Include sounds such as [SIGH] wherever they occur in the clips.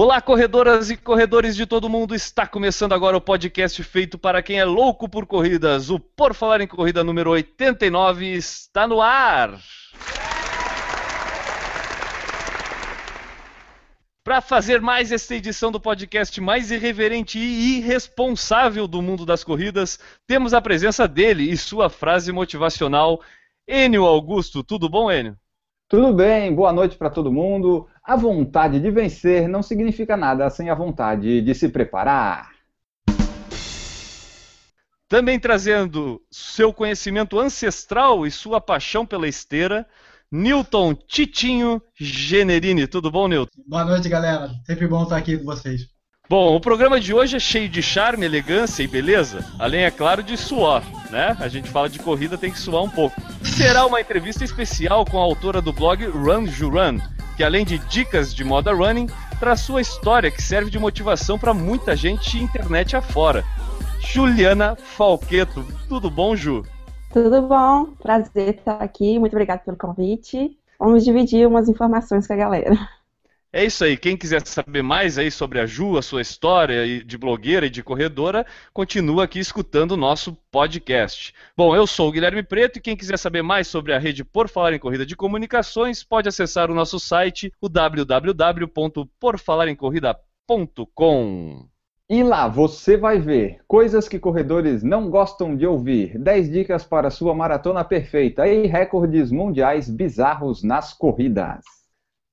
Olá, corredoras e corredores de todo mundo! Está começando agora o podcast feito para quem é louco por corridas. O Por Falar em Corrida número 89 está no ar! Para fazer mais esta edição do podcast mais irreverente e irresponsável do mundo das corridas, temos a presença dele e sua frase motivacional, Enio Augusto. Tudo bom, Enio? Tudo bem, boa noite para todo mundo. A vontade de vencer não significa nada sem a vontade de se preparar. Também trazendo seu conhecimento ancestral e sua paixão pela esteira, Newton Titinho Generini. Tudo bom, Newton? Boa noite, galera. Sempre bom estar aqui com vocês. Bom, o programa de hoje é cheio de charme, elegância e beleza, além, é claro, de suor, né? A gente fala de corrida, tem que suar um pouco. Será uma entrevista especial com a autora do blog Run Run, que além de dicas de moda running, traz sua história que serve de motivação para muita gente internet afora. Juliana Falqueto. Tudo bom, Ju? Tudo bom, prazer estar aqui, muito obrigada pelo convite. Vamos dividir umas informações com a galera. É isso aí. Quem quiser saber mais aí sobre a Ju, a sua história de blogueira e de corredora, continua aqui escutando o nosso podcast. Bom, eu sou o Guilherme Preto e quem quiser saber mais sobre a rede Por Falar em Corrida de Comunicações, pode acessar o nosso site, o www.porfalaremcorrida.com. E lá você vai ver coisas que corredores não gostam de ouvir, 10 dicas para sua maratona perfeita e recordes mundiais bizarros nas corridas.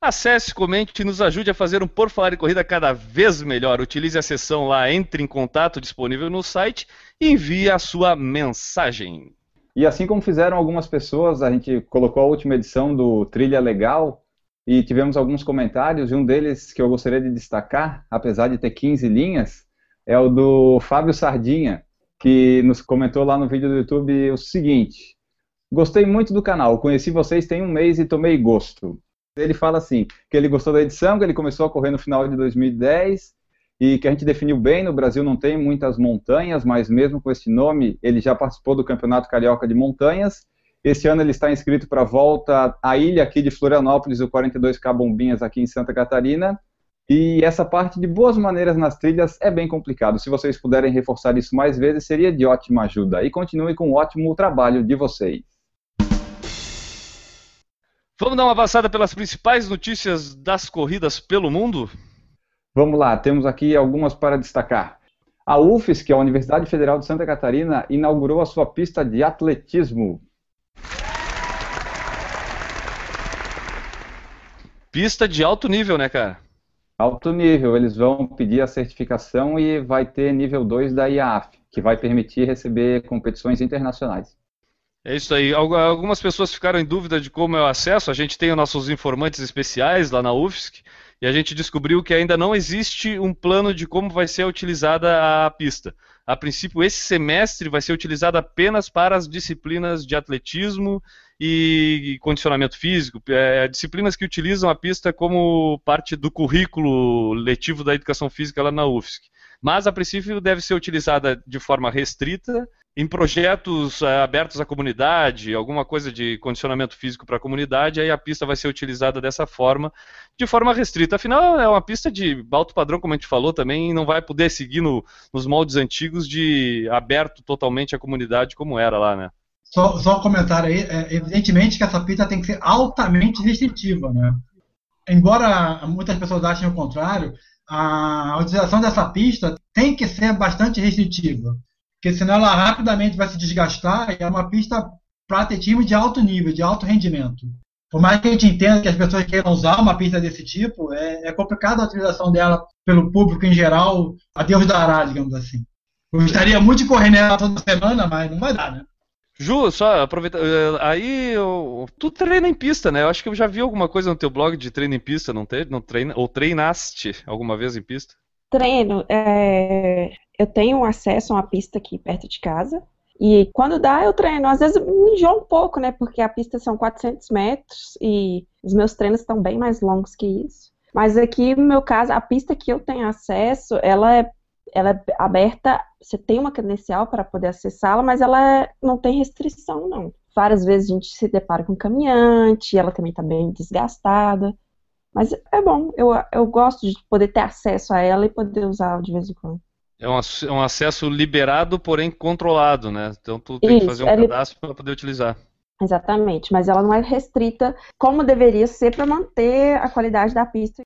Acesse, comente e nos ajude a fazer um Por Falar em Corrida cada vez melhor. Utilize a seção lá Entre em Contato disponível no site e envie a sua mensagem. E assim como fizeram algumas pessoas, a gente colocou a última edição do Trilha Legal e tivemos alguns comentários, e um deles que eu gostaria de destacar, apesar de ter 15 linhas, é o do Fábio Sardinha, que nos comentou lá no vídeo do YouTube o seguinte: Gostei muito do canal, conheci vocês tem um mês e tomei gosto. Ele fala assim, que ele gostou da edição, que ele começou a correr no final de 2010 e que a gente definiu bem, no Brasil não tem muitas montanhas, mas mesmo com esse nome, ele já participou do Campeonato Carioca de Montanhas. Esse ano ele está inscrito para a volta à ilha aqui de Florianópolis, o 42 Cabombinhas aqui em Santa Catarina. E essa parte de boas maneiras nas trilhas é bem complicado. Se vocês puderem reforçar isso mais vezes, seria de ótima ajuda. E continue com o ótimo trabalho de vocês. Vamos dar uma passada pelas principais notícias das corridas pelo mundo? Vamos lá, temos aqui algumas para destacar. A UFES, que é a Universidade Federal de Santa Catarina, inaugurou a sua pista de atletismo. Pista de alto nível, né, cara? Alto nível, eles vão pedir a certificação e vai ter nível 2 da IAF, que vai permitir receber competições internacionais. É isso aí. Algumas pessoas ficaram em dúvida de como é o acesso. A gente tem os nossos informantes especiais lá na UFSC e a gente descobriu que ainda não existe um plano de como vai ser utilizada a pista. A princípio, esse semestre vai ser utilizado apenas para as disciplinas de atletismo e condicionamento físico, é, disciplinas que utilizam a pista como parte do currículo letivo da educação física lá na UFSC. Mas, a princípio, deve ser utilizada de forma restrita em projetos é, abertos à comunidade, alguma coisa de condicionamento físico para a comunidade, aí a pista vai ser utilizada dessa forma, de forma restrita. Afinal, é uma pista de alto padrão, como a gente falou também, e não vai poder seguir no, nos moldes antigos de aberto totalmente à comunidade como era lá, né? Só, só um comentário aí, é, evidentemente que essa pista tem que ser altamente restritiva, né? Embora muitas pessoas achem o contrário, a utilização dessa pista tem que ser bastante restritiva porque senão ela rapidamente vai se desgastar e é uma pista para atletismo de alto nível, de alto rendimento. Por mais que a gente entenda que as pessoas queiram usar uma pista desse tipo, é, é complicado a utilização dela pelo público em geral, a Deus dará, digamos assim. Eu gostaria muito de correr nela toda semana, mas não vai dar, né? Ju, só aproveita. Eh, aí eu, tu treina em pista, né? Eu acho que eu já vi alguma coisa no teu blog de treino em pista, não, te, não treina, ou treinaste alguma vez em pista? Treino. É, eu tenho acesso a uma pista aqui perto de casa. E quando dá, eu treino. Às vezes me enjoo um pouco, né? Porque a pista são 400 metros e os meus treinos estão bem mais longos que isso. Mas aqui, no meu caso, a pista que eu tenho acesso, ela é, ela é aberta, você tem uma credencial para poder acessá-la, mas ela é, não tem restrição, não. Várias vezes a gente se depara com caminhante, ela também está bem desgastada. Mas é bom, eu, eu gosto de poder ter acesso a ela e poder usar de vez em quando. É um, é um acesso liberado, porém controlado, né? Então tu tem Isso, que fazer um é cadastro para poder utilizar. Exatamente, mas ela não é restrita como deveria ser para manter a qualidade da pista.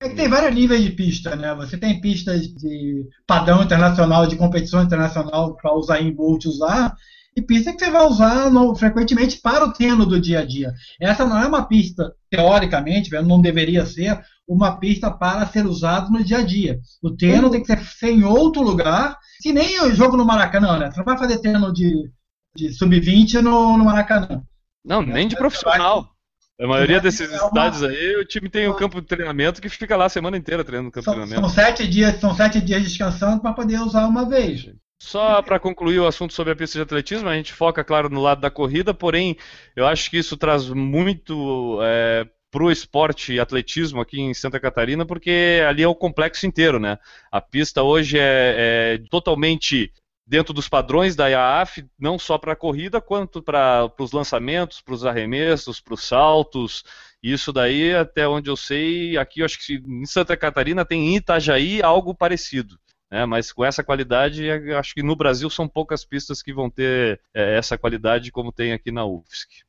É que tem vários níveis de pista, né? Você tem pistas de padrão internacional, de competição internacional para usar em Bolt usar, e pista que você vai usar no, frequentemente para o treino do dia a dia. Essa não é uma pista, teoricamente, não deveria ser uma pista para ser usada no dia a dia. O treino uhum. tem que ser, ser, em outro lugar, que nem o jogo no Maracanã, né? Você não vai fazer treino de, de sub-20 no, no Maracanã. Não, nem de profissional. A maioria desses é uma... estádios aí, o time tem um campo de treinamento que fica lá a semana inteira treinando no campo são, de treinamento. São sete dias, são sete dias descansando para poder usar uma vez. Só para concluir o assunto sobre a pista de atletismo, a gente foca, claro, no lado da corrida, porém, eu acho que isso traz muito é, para o esporte atletismo aqui em Santa Catarina, porque ali é o complexo inteiro, né? A pista hoje é, é totalmente dentro dos padrões da IAAF, não só para a corrida, quanto para os lançamentos, para os arremessos, para os saltos. Isso daí, até onde eu sei, aqui eu acho que em Santa Catarina tem em Itajaí algo parecido. Né? Mas com essa qualidade, acho que no Brasil são poucas pistas que vão ter é, essa qualidade como tem aqui na UFSC.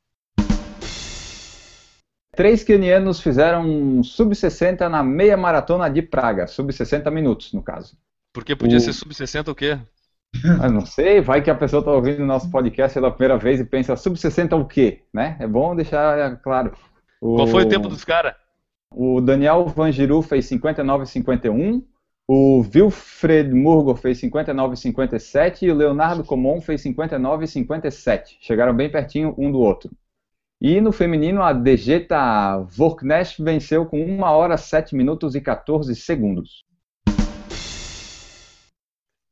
Três quenianos fizeram sub-60 na meia maratona de Praga, sub-60 minutos, no caso. Porque podia o... ser sub-60 o quê? Eu não sei, vai que a pessoa está ouvindo o nosso podcast pela primeira vez e pensa sub-60 o quê? Né? É bom deixar claro. O... Qual foi o tempo dos caras? O Daniel Vangiru fez 59,51, o Wilfred Murgo fez 59,57 e o Leonardo Comon fez 59,57. Chegaram bem pertinho um do outro. E no feminino, a Dejeta Vorknecht venceu com 1 hora 7 minutos e 14 segundos.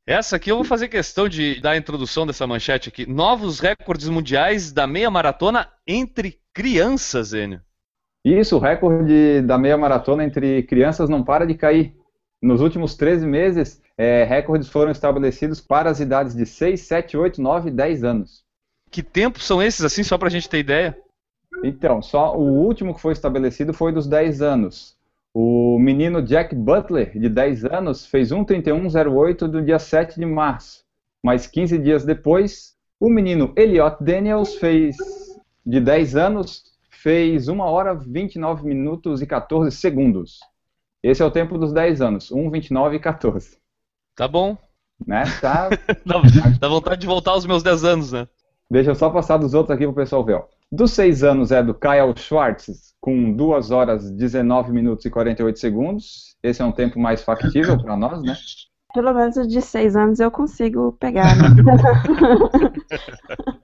Essa aqui eu vou fazer questão de dar a introdução dessa manchete aqui. Novos recordes mundiais da meia maratona entre crianças, Enio. Isso, o recorde da meia maratona entre crianças não para de cair. Nos últimos 13 meses, é, recordes foram estabelecidos para as idades de 6, 7, 8, 9 e 10 anos. Que tempos são esses, assim, só para a gente ter ideia? Então, só o último que foi estabelecido foi dos 10 anos. O menino Jack Butler, de 10 anos, fez 1:31:08 do dia 7 de março. Mas 15 dias depois, o menino Elliot Daniels fez de 10 anos, fez 1 hora 29 minutos e 14 segundos. Esse é o tempo dos 10 anos, 1, 29 e 14. Tá bom. Né? Tá... [LAUGHS] dá, vontade de voltar aos meus 10 anos, né? Deixa eu só passar dos outros aqui para o pessoal ver. Ó. Dos 6 anos é do Kyle Schwartz, com 2 horas 19 minutos e 48 segundos. Esse é um tempo mais factível para nós, né? Pelo menos de 6 anos eu consigo pegar. Né? [LAUGHS]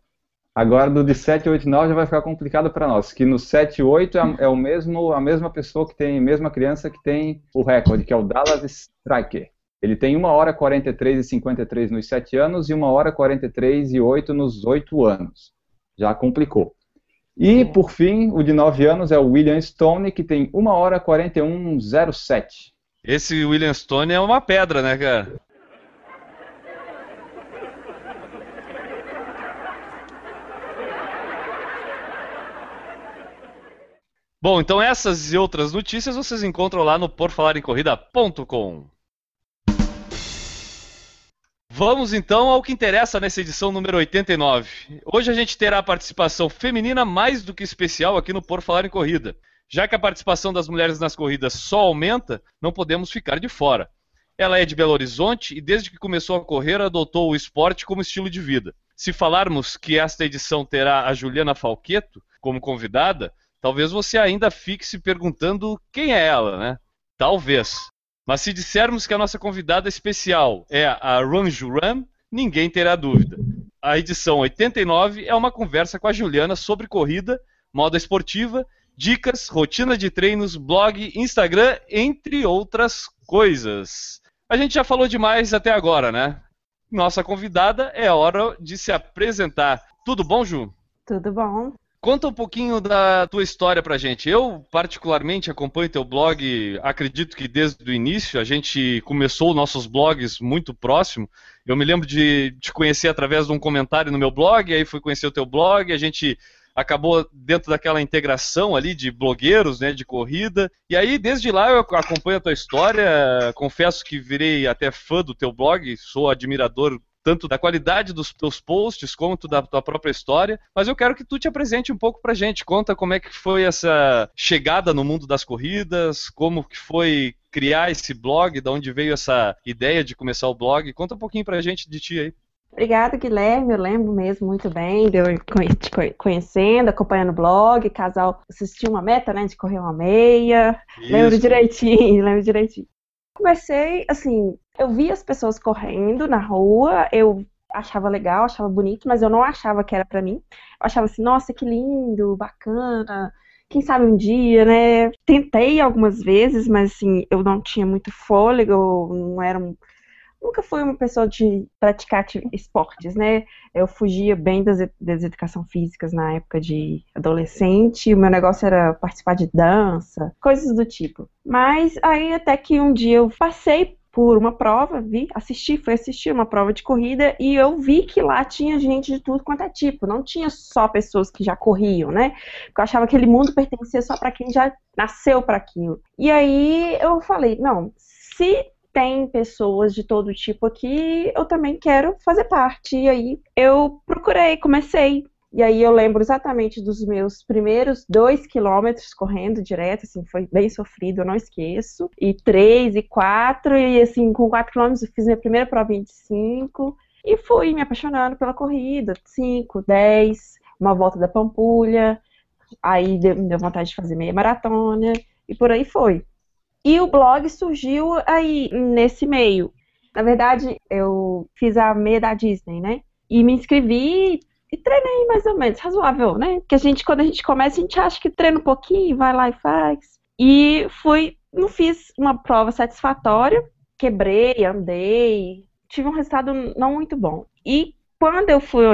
Agora do de 7, 8 9 já vai ficar complicado para nós, que no 7 8 é, é, o mesmo, a mesma pessoa que tem, a mesma criança que tem o recorde, que é o Dallas Striker. Ele tem 1 hora 43 e 53 nos 7 anos e 1 hora 43 e 8 nos 8 anos. Já complicou. E, por fim, o de 9 anos é o William Stone, que tem 1 hora 41,07. Esse William Stone é uma pedra, né, cara? Bom, então essas e outras notícias vocês encontram lá no porfalarencorrida.com. Vamos então ao que interessa nessa edição número 89. Hoje a gente terá a participação feminina mais do que especial aqui no Por Falar em Corrida. Já que a participação das mulheres nas corridas só aumenta, não podemos ficar de fora. Ela é de Belo Horizonte e desde que começou a correr adotou o esporte como estilo de vida. Se falarmos que esta edição terá a Juliana Falqueto como convidada, talvez você ainda fique se perguntando quem é ela, né? Talvez. Mas se dissermos que a nossa convidada especial é a Run Juran, ninguém terá dúvida. A edição 89 é uma conversa com a Juliana sobre corrida, moda esportiva, dicas, rotina de treinos, blog, Instagram, entre outras coisas. A gente já falou demais até agora, né? nossa convidada, é hora de se apresentar. Tudo bom, Ju? Tudo bom. Conta um pouquinho da tua história pra gente. Eu, particularmente, acompanho teu blog, acredito que desde o início, a gente começou nossos blogs muito próximo. Eu me lembro de te conhecer através de um comentário no meu blog, aí fui conhecer o teu blog, a gente acabou dentro daquela integração ali de blogueiros, né, de corrida. E aí, desde lá, eu acompanho a tua história. Confesso que virei até fã do teu blog, sou admirador tanto da qualidade dos teus posts quanto da tua própria história, mas eu quero que tu te apresente um pouco pra gente, conta como é que foi essa chegada no mundo das corridas, como que foi criar esse blog, de onde veio essa ideia de começar o blog, conta um pouquinho pra gente de ti aí. Obrigada, Guilherme. Eu lembro mesmo muito bem de eu te conhecendo, acompanhando o blog, casal assistiu uma meta, né, de correr uma meia. Isso. Lembro direitinho, [LAUGHS] lembro direitinho. Comecei, assim, eu via as pessoas correndo na rua, eu achava legal, achava bonito, mas eu não achava que era para mim. Eu achava assim, nossa, que lindo, bacana. Quem sabe um dia, né? Tentei algumas vezes, mas assim, eu não tinha muito fôlego, não era um nunca fui uma pessoa de praticar esportes, né? Eu fugia bem das, das educação físicas na época de adolescente, o meu negócio era participar de dança, coisas do tipo. Mas aí até que um dia eu passei por uma prova, vi, assisti, fui assistir uma prova de corrida e eu vi que lá tinha gente de tudo quanto é tipo, não tinha só pessoas que já corriam, né? Eu achava que aquele mundo pertencia só para quem já nasceu para aquilo. E aí eu falei, não, se tem pessoas de todo tipo aqui, eu também quero fazer parte. E aí eu procurei, comecei. E aí eu lembro exatamente dos meus primeiros dois quilômetros correndo direto, assim, foi bem sofrido, eu não esqueço. E três e quatro, e assim, com quatro quilômetros eu fiz minha primeira provinha de cinco. E fui me apaixonando pela corrida, cinco, dez, uma volta da Pampulha. Aí deu vontade de fazer meia maratona, e por aí foi. E o blog surgiu aí, nesse meio. Na verdade, eu fiz a meia da Disney, né? E me inscrevi e treinei mais ou menos, razoável, né? Porque a gente, quando a gente começa, a gente acha que treina um pouquinho, vai lá e faz. E fui, não fiz uma prova satisfatória, quebrei, andei, tive um resultado não muito bom. E quando eu fui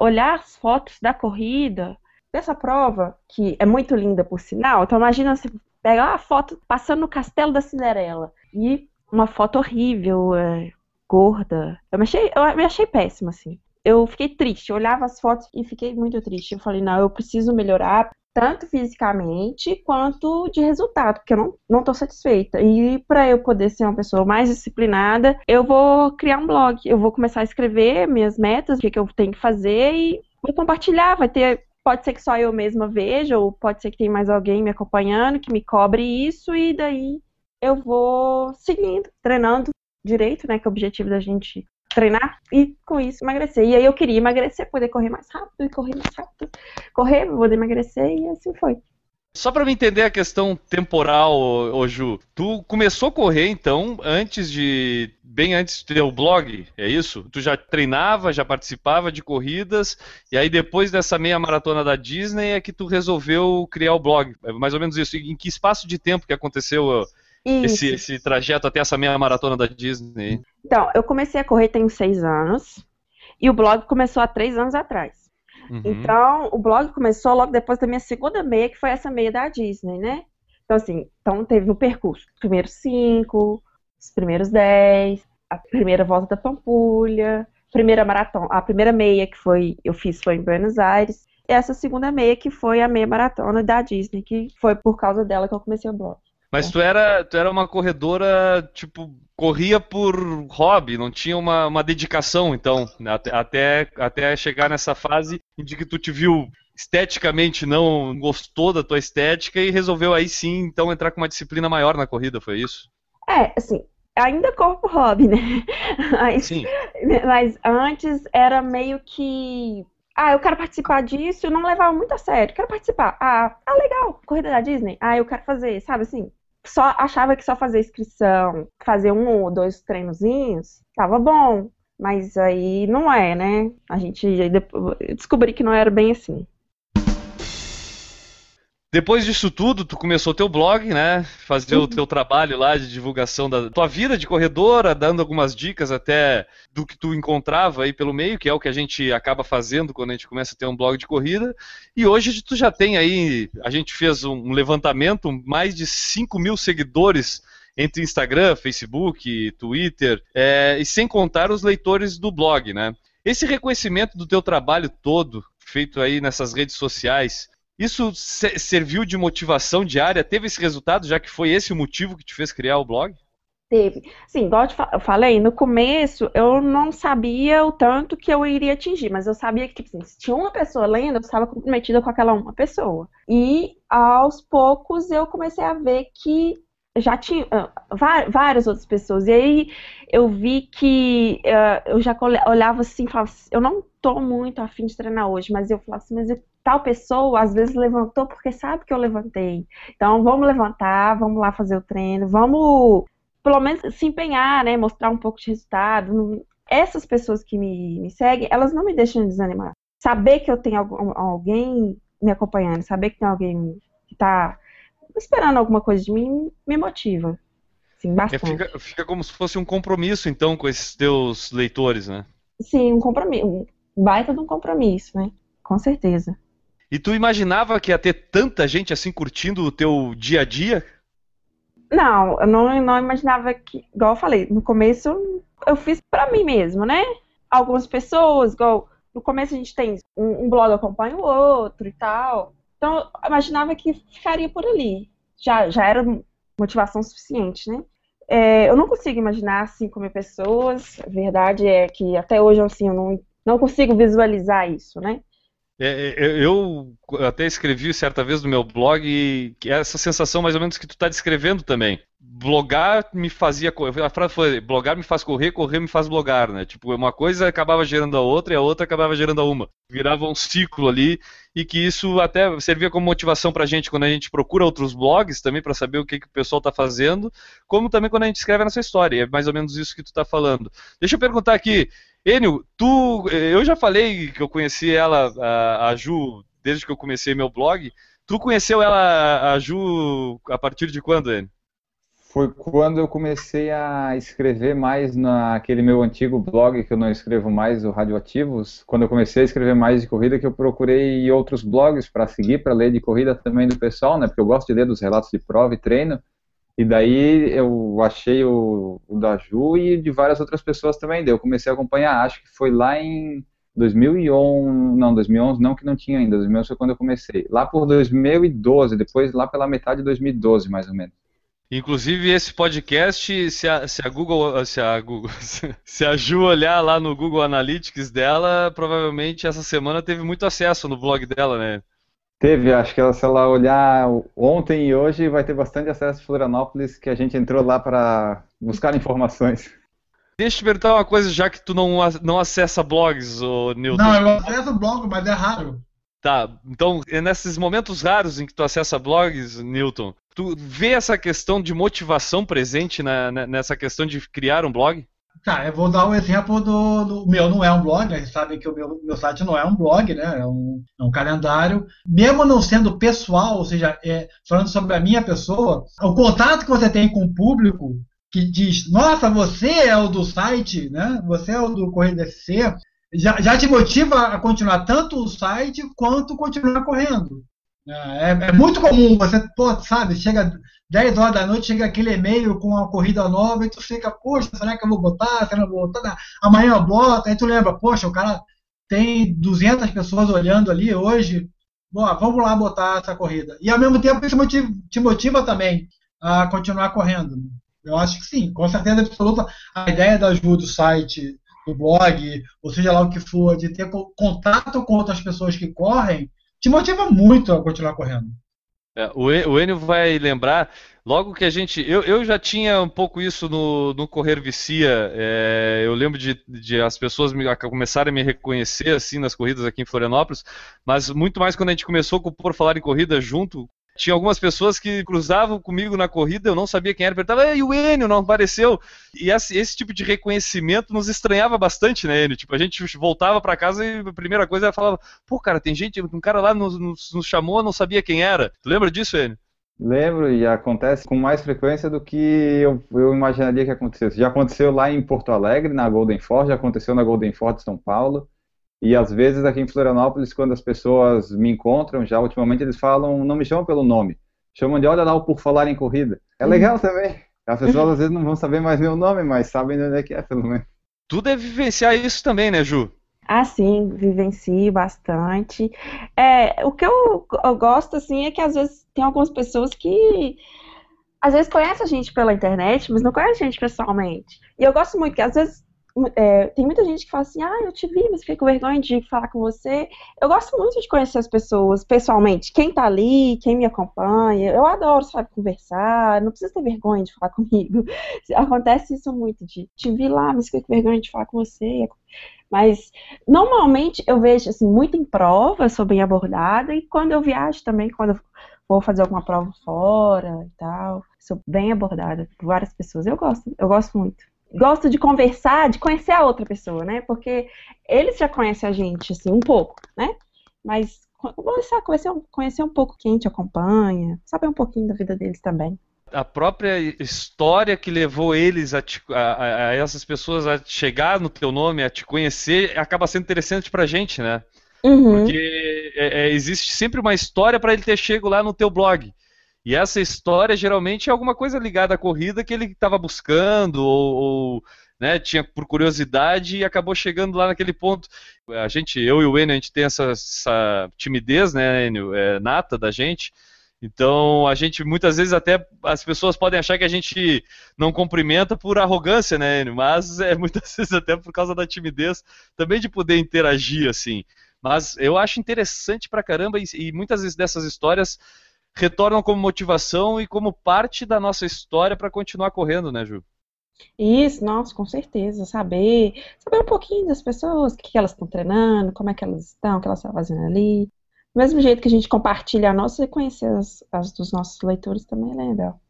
olhar as fotos da corrida, dessa prova, que é muito linda por sinal, então imagina você Pega a foto passando no castelo da Cinderela. E uma foto horrível, é, gorda. Eu me, achei, eu me achei péssima, assim. Eu fiquei triste, eu olhava as fotos e fiquei muito triste. Eu falei, não, eu preciso melhorar tanto fisicamente quanto de resultado, porque eu não, não tô satisfeita. E para eu poder ser uma pessoa mais disciplinada, eu vou criar um blog. Eu vou começar a escrever minhas metas, o que, que eu tenho que fazer e vou compartilhar. Vai ter pode ser que só eu mesma veja, ou pode ser que tem mais alguém me acompanhando que me cobre isso, e daí eu vou seguindo, treinando direito, né? Que é o objetivo da gente treinar e com isso emagrecer. E aí eu queria emagrecer, poder correr mais rápido e correr mais rápido, correr, poder emagrecer e assim foi. Só para me entender a questão temporal, ô, Ju, tu começou a correr então antes de bem antes de ter o blog, é isso? Tu já treinava, já participava de corridas e aí depois dessa meia maratona da Disney é que tu resolveu criar o blog. É mais ou menos isso. Em que espaço de tempo que aconteceu esse, esse trajeto até essa meia maratona da Disney? Então, eu comecei a correr tem seis anos e o blog começou há três anos atrás. Uhum. Então, o blog começou logo depois da minha segunda meia, que foi essa meia da Disney, né? Então, assim, então teve no percurso os primeiros cinco, os primeiros dez, a primeira volta da Pampulha, primeira maratona, a primeira meia que foi eu fiz foi em Buenos Aires, e essa segunda meia que foi a meia maratona da Disney, que foi por causa dela que eu comecei o blog. Mas tu era, tu era uma corredora, tipo, corria por hobby, não tinha uma, uma dedicação, então, né, até, até chegar nessa fase em que tu te viu esteticamente não gostou da tua estética e resolveu aí sim, então, entrar com uma disciplina maior na corrida, foi isso? É, assim, ainda corpo hobby, né? [LAUGHS] Mas, sim. mas antes era meio que ah, eu quero participar disso, eu não levava muito a sério, quero participar. Ah, ah, legal, corrida da Disney. Ah, eu quero fazer, sabe assim? Só achava que só fazer inscrição, fazer um ou dois treinozinhos, tava bom. Mas aí não é, né? A gente descobri que não era bem assim. Depois disso tudo, tu começou teu blog, né? Fazer o teu trabalho lá de divulgação da tua vida de corredora, dando algumas dicas até do que tu encontrava aí pelo meio, que é o que a gente acaba fazendo quando a gente começa a ter um blog de corrida. E hoje tu já tem aí, a gente fez um levantamento, mais de 5 mil seguidores entre Instagram, Facebook, Twitter, é, e sem contar os leitores do blog, né? Esse reconhecimento do teu trabalho todo, feito aí nessas redes sociais, isso serviu de motivação diária? Teve esse resultado, já que foi esse o motivo que te fez criar o blog? Teve. Sim, igual eu falei, no começo eu não sabia o tanto que eu iria atingir, mas eu sabia que, tipo assim, se tinha uma pessoa lendo, eu estava comprometida com aquela uma pessoa. E aos poucos eu comecei a ver que já tinha uh, várias outras pessoas. E aí eu vi que uh, eu já olhava assim falava assim, eu não tô muito afim de treinar hoje, mas eu falava assim, mas eu, tal pessoa às vezes levantou porque sabe que eu levantei. Então vamos levantar, vamos lá fazer o treino, vamos pelo menos se empenhar, né? Mostrar um pouco de resultado. Essas pessoas que me, me seguem, elas não me deixam desanimar. Saber que eu tenho alguém me acompanhando, saber que tem alguém que está esperando alguma coisa de mim me motiva. Sim, bastante. É, fica, fica, como se fosse um compromisso, então, com esses teus leitores, né? Sim, um compromisso. Um baita de um compromisso, né? Com certeza. E tu imaginava que ia ter tanta gente assim curtindo o teu dia a dia? Não, eu não, não imaginava que. Igual eu falei, no começo eu fiz para mim mesmo, né? Algumas pessoas, igual. No começo a gente tem um, um blog acompanha o outro e tal. Então, eu imaginava que ficaria por ali. Já, já era motivação suficiente, né? É, eu não consigo imaginar 5 mil pessoas. A verdade é que até hoje assim, eu não, não consigo visualizar isso, né? É, é eu até escrevi certa vez no meu blog que é essa sensação mais ou menos que tu está descrevendo também blogar me fazia a frase foi blogar me faz correr, correr me faz blogar, né? Tipo, uma coisa acabava gerando a outra e a outra acabava gerando a uma. Virava um ciclo ali e que isso até servia como motivação pra gente quando a gente procura outros blogs também para saber o que, que o pessoal tá fazendo, como também quando a gente escreve a nossa história. É mais ou menos isso que tu tá falando. Deixa eu perguntar aqui, Enio, tu, eu já falei que eu conheci ela, a, a Ju, desde que eu comecei meu blog. Tu conheceu ela, a Ju, a partir de quando, Enio? foi quando eu comecei a escrever mais naquele meu antigo blog que eu não escrevo mais, o Radioativos. Quando eu comecei a escrever mais de corrida, que eu procurei outros blogs para seguir, para ler de corrida também do pessoal, né? Porque eu gosto de ler dos relatos de prova e treino. E daí eu achei o, o da Ju e de várias outras pessoas também. Daí eu comecei a acompanhar, acho que foi lá em 2011, não, 2011 não, que não tinha ainda, 2011 foi quando eu comecei. Lá por 2012, depois lá pela metade de 2012, mais ou menos. Inclusive esse podcast, se a, se a Google, se a Google, [LAUGHS] se a Ju olhar lá no Google Analytics dela, provavelmente essa semana teve muito acesso no blog dela, né? Teve, acho que ela, se ela olhar ontem e hoje, vai ter bastante acesso a Florianópolis, que a gente entrou lá para buscar informações. Deixa eu te perguntar uma coisa, já que tu não, não acessa blogs, ô Nilton. Não, eu acesso blog, mas é raro. Tá, então é nesses momentos raros em que tu acessa blogs, Newton, tu vê essa questão de motivação presente na, nessa questão de criar um blog? Tá, eu vou dar o um exemplo do, do, meu não é um blog, né? Vocês sabem que o meu, meu site não é um blog, né? É um, é um calendário. Mesmo não sendo pessoal, ou seja, é, falando sobre a minha pessoa, o contato que você tem com o público que diz, nossa, você é o do site, né? Você é o do Correio FC, já, já te motiva a continuar tanto o site quanto continuar correndo. É, é, muito comum, você, pô, sabe, chega 10 horas da noite, chega aquele e-mail com uma corrida nova e tu fica, poxa, será que eu vou botar? Será que eu vou botar? Amanhã eu boto, aí tu lembra, poxa, o cara tem 200 pessoas olhando ali hoje, Boa, vamos lá botar essa corrida. E ao mesmo tempo isso motiva, te motiva também a continuar correndo. Eu acho que sim, com certeza absoluta. A ideia da ajuda do site, do blog, ou seja lá o que for, de ter contato com outras pessoas que correm, te motiva muito a continuar correndo. É, o Enio vai lembrar, logo que a gente. Eu, eu já tinha um pouco isso no, no Correr Vicia. É, eu lembro de, de, as pessoas me, começarem a me reconhecer assim nas corridas aqui em Florianópolis, mas muito mais quando a gente começou com Por Falar em Corrida junto. Tinha algumas pessoas que cruzavam comigo na corrida, eu não sabia quem era, perguntava, e o Enio não apareceu? E esse, esse, tipo de reconhecimento nos estranhava bastante, né, Enio? Tipo, a gente voltava para casa e a primeira coisa era falava, pô, cara, tem gente, um cara lá nos, nos, nos chamou, não sabia quem era. Tu lembra disso, Enio? Lembro e acontece com mais frequência do que eu, eu imaginaria que acontecesse. Já aconteceu lá em Porto Alegre, na Golden Ford, já aconteceu na Golden Ford de São Paulo. E às vezes aqui em Florianópolis, quando as pessoas me encontram, já ultimamente eles falam, não me chamam pelo nome, chamam de olha lá o por falar em corrida. É uhum. legal também. [LAUGHS] As pessoas às vezes não vão saber mais meu nome, mas sabem onde é que é, pelo menos. Tu deve vivenciar isso também, né, Ju? Ah, sim, vivencio bastante. É, o que eu, eu, gosto, assim, é que às vezes tem algumas pessoas que às vezes conhecem a gente pela internet, mas não conhecem a gente pessoalmente. E eu gosto muito que às vezes é, tem muita gente que fala assim, ah, eu te vi, mas fiquei com vergonha de falar com você. Eu gosto muito de conhecer as pessoas pessoalmente, quem tá ali, quem me acompanha. Eu adoro, sabe, conversar, não precisa ter vergonha de falar [LAUGHS] comigo. Acontece isso muito, de te vi lá, mas fiquei com vergonha de falar com você. Mas normalmente eu vejo assim muito em prova, sou bem abordada e quando eu viajo também, quando eu vou fazer alguma prova fora e tal, sou bem abordada por várias pessoas. Eu gosto, eu gosto muito. Gosto de conversar, de conhecer a outra pessoa, né? Porque eles já conhecem a gente assim um pouco, né? Mas conhecer, conhecer um pouco quem te acompanha, saber um pouquinho da vida deles também a própria história que levou eles a, te, a, a, essas pessoas a chegar no teu nome, a te conhecer, acaba sendo interessante pra gente, né? Uhum. Porque é, é, existe sempre uma história para ele ter chego lá no teu blog. E essa história geralmente é alguma coisa ligada à corrida que ele estava buscando ou, ou né, tinha por curiosidade e acabou chegando lá naquele ponto. A gente, eu e o Enio, a gente tem essa, essa timidez, né, Enio, é, nata da gente. Então, a gente muitas vezes até as pessoas podem achar que a gente não cumprimenta por arrogância, né? Mas é muitas [LAUGHS] vezes até por causa da timidez também de poder interagir assim. Mas eu acho interessante pra caramba e, e muitas vezes dessas histórias retornam como motivação e como parte da nossa história para continuar correndo, né, Ju? Isso, nossa, com certeza. Saber, saber um pouquinho das pessoas, o que, que elas estão treinando, como é que elas estão, o que elas estão fazendo ali. Do mesmo jeito que a gente compartilha a nossa, conhecer as, as dos nossos leitores também é legal.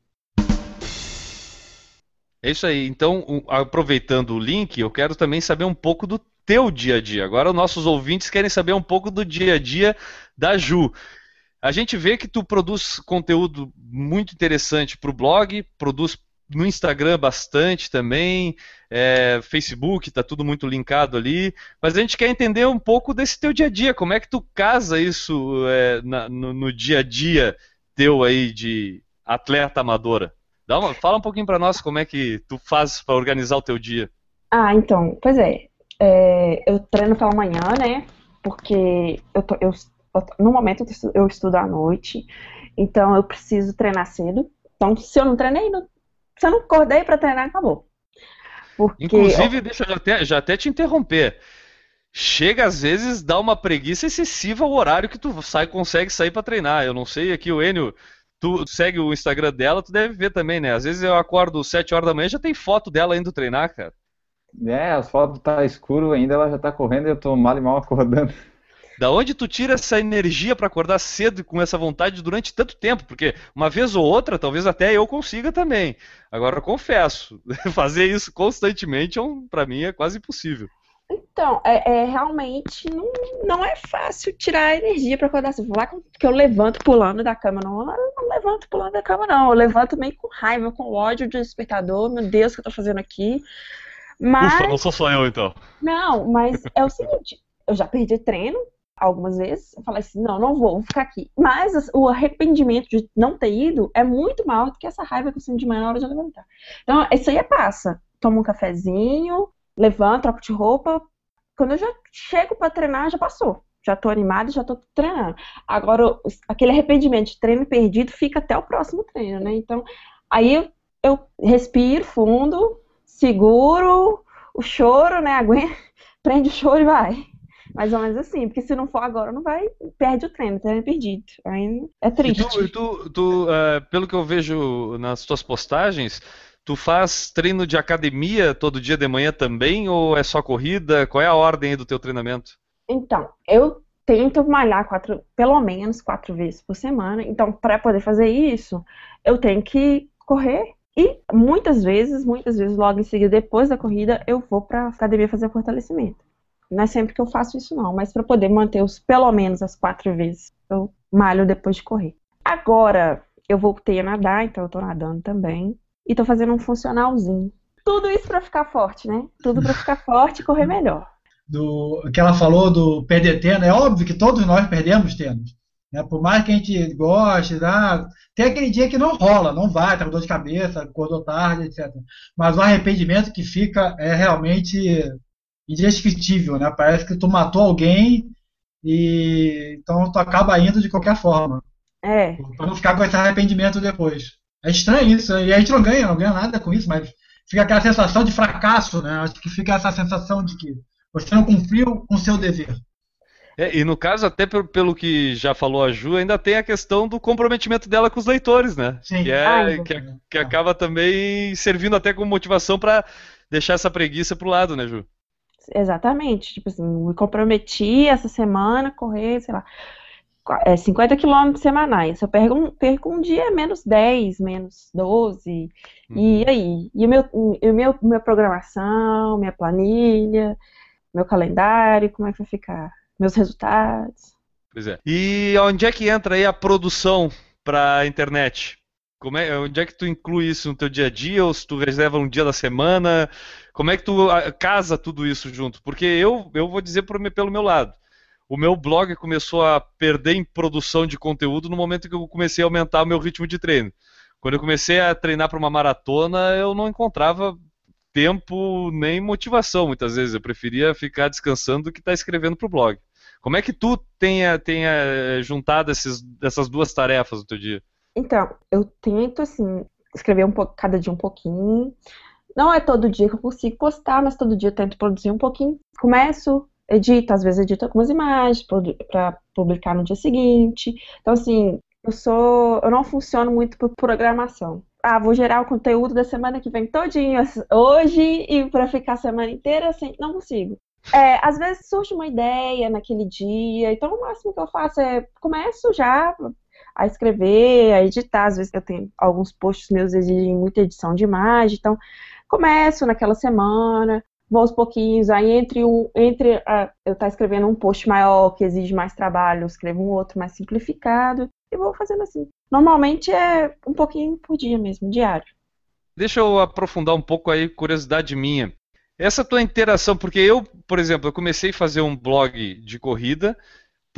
É isso aí. Então, aproveitando o link, eu quero também saber um pouco do teu dia a dia. Agora, os nossos ouvintes querem saber um pouco do dia a dia da Ju. A gente vê que tu produz conteúdo muito interessante para o blog, produz no Instagram bastante também, é, Facebook, tá tudo muito linkado ali. Mas a gente quer entender um pouco desse teu dia a dia, como é que tu casa isso é, na, no, no, dia a dia teu aí de atleta amadora? Dá uma, fala um pouquinho para nós como é que tu faz para organizar o teu dia. Ah, então, pois é, é, eu treino pela manhã, né? Porque eu, tô, eu no momento eu estudo à noite, então eu preciso treinar cedo. Então, se eu não treinei, não, se eu não acordei para treinar, acabou. Porque... Inclusive, deixa eu até, já até te interromper. Chega às vezes dá uma preguiça excessiva o horário que tu sai, consegue sair para treinar. Eu não sei aqui o Enio, tu segue o Instagram dela, tu deve ver também, né? Às vezes eu acordo 7 horas da manhã já tem foto dela indo treinar, cara. É, as fotos tá escuro ainda, ela já tá correndo e eu tô mal e mal acordando. Da onde tu tira essa energia para acordar cedo e com essa vontade durante tanto tempo? Porque uma vez ou outra, talvez até eu consiga também. Agora, confesso, [LAUGHS] fazer isso constantemente, é um, para mim, é quase impossível. Então, é, é, realmente não, não é fácil tirar energia para acordar cedo. Falar que eu levanto pulando da cama, não, eu não levanto pulando da cama, não. Eu levanto meio com raiva, com ódio de despertador. Meu Deus, o que eu tô fazendo aqui? Mas... Ufa, não sou só eu, então. Não, mas é o seguinte, eu já perdi treino, algumas vezes. Eu falei assim, não, não vou, vou ficar aqui. Mas o arrependimento de não ter ido é muito maior do que essa raiva que eu sinto de manhã na hora de levantar. Então, isso aí é passa. Tomo um cafezinho, levanto, troco de roupa. Quando eu já chego para treinar, já passou. Já tô animada, já tô treinando. Agora, aquele arrependimento de treino perdido fica até o próximo treino, né? Então, aí eu, eu respiro fundo, seguro o choro, né? Aguenta, [LAUGHS] prende o choro e vai. Mais ou menos assim, porque se não for agora, não vai, perde o treino, treino perdido. Aí é triste. E tu, tu, tu uh, pelo que eu vejo nas tuas postagens, tu faz treino de academia todo dia de manhã também, ou é só corrida? Qual é a ordem do teu treinamento? Então, eu tento malhar quatro, pelo menos quatro vezes por semana. Então, para poder fazer isso, eu tenho que correr e muitas vezes, muitas vezes, logo em seguida, depois da corrida, eu vou para academia fazer fortalecimento. Não é sempre que eu faço isso, não, mas para poder manter os pelo menos as quatro vezes, eu malho depois de correr. Agora, eu voltei a nadar, então eu tô nadando também. E tô fazendo um funcionalzinho. Tudo isso para ficar forte, né? Tudo para ficar forte e correr [LAUGHS] melhor. Do que ela falou do perder tênis, é óbvio que todos nós perdemos tênis. Né? Por mais que a gente goste, ah, tem aquele dia que não rola, não vai, tá com dor de cabeça, acordou tarde, etc. Mas o arrependimento que fica é realmente indescritível, né? Parece que tu matou alguém e então tu acaba indo de qualquer forma. É. Pra não ficar com esse arrependimento depois. É estranho isso, e a gente não ganha, não ganha nada com isso, mas fica aquela sensação de fracasso, né? Acho que fica essa sensação de que você não cumpriu com o seu dever. É, e no caso, até pelo que já falou a Ju, ainda tem a questão do comprometimento dela com os leitores, né? Sim. Que, é, Ai, que, que acaba também servindo até como motivação para deixar essa preguiça pro lado, né, Ju? Exatamente. Tipo assim, me comprometi essa semana a correr, sei lá, é 50 quilômetros semanais. Se eu perco um, perco um dia, é menos 10, menos 12. Uhum. E aí? E o meu, o meu, minha programação, minha planilha, meu calendário, como é que vai ficar? Meus resultados. Pois é. E onde é que entra aí a produção para a internet? Como é, onde é que tu inclui isso no teu dia a dia, ou se tu reserva um dia da semana? Como é que tu ah, casa tudo isso junto? Porque eu, eu vou dizer por, pelo meu lado. O meu blog começou a perder em produção de conteúdo no momento que eu comecei a aumentar o meu ritmo de treino. Quando eu comecei a treinar para uma maratona, eu não encontrava tempo nem motivação, muitas vezes. Eu preferia ficar descansando do que estar tá escrevendo para o blog. Como é que tu tenha, tenha eh, juntado esses, essas duas tarefas no teu dia? Então, eu tento, assim, escrever um cada dia um pouquinho. Não é todo dia que eu consigo postar, mas todo dia eu tento produzir um pouquinho. Começo, edito, às vezes edito algumas imagens para publicar no dia seguinte. Então, assim, eu sou. Eu não funciono muito por programação. Ah, vou gerar o conteúdo da semana que vem todinho [LAUGHS] hoje e para ficar a semana inteira, assim, não consigo. É, às vezes surge uma ideia naquele dia, então o máximo que eu faço é começo já a escrever, a editar. Às vezes eu tenho alguns posts meus exigem muita edição de imagem, então começo naquela semana, vou aos pouquinhos, aí entre um, entre a, eu estar tá escrevendo um post maior que exige mais trabalho, eu escrevo um outro mais simplificado e vou fazendo assim. Normalmente é um pouquinho por dia mesmo, diário. Deixa eu aprofundar um pouco aí, curiosidade minha. Essa tua interação, porque eu, por exemplo, eu comecei a fazer um blog de corrida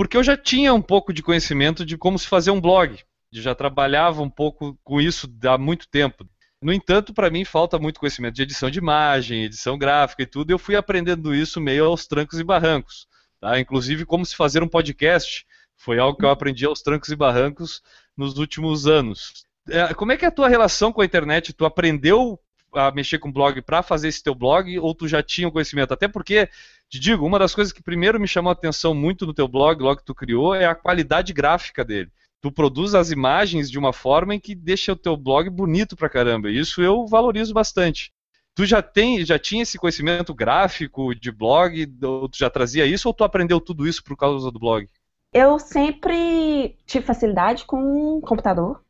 porque eu já tinha um pouco de conhecimento de como se fazer um blog. Já trabalhava um pouco com isso há muito tempo. No entanto, para mim falta muito conhecimento de edição de imagem, edição gráfica e tudo. Eu fui aprendendo isso meio aos trancos e barrancos. Tá? Inclusive como se fazer um podcast. Foi algo que eu aprendi aos trancos e barrancos nos últimos anos. É, como é que é a tua relação com a internet? Tu aprendeu a mexer com blog para fazer esse teu blog ou tu já tinha o conhecimento? Até porque, te digo, uma das coisas que primeiro me chamou a atenção muito no teu blog, logo que tu criou, é a qualidade gráfica dele. Tu produz as imagens de uma forma em que deixa o teu blog bonito pra caramba. Isso eu valorizo bastante. Tu já tem, já tinha esse conhecimento gráfico de blog, tu já trazia isso ou tu aprendeu tudo isso por causa do blog? Eu sempre tive facilidade com computador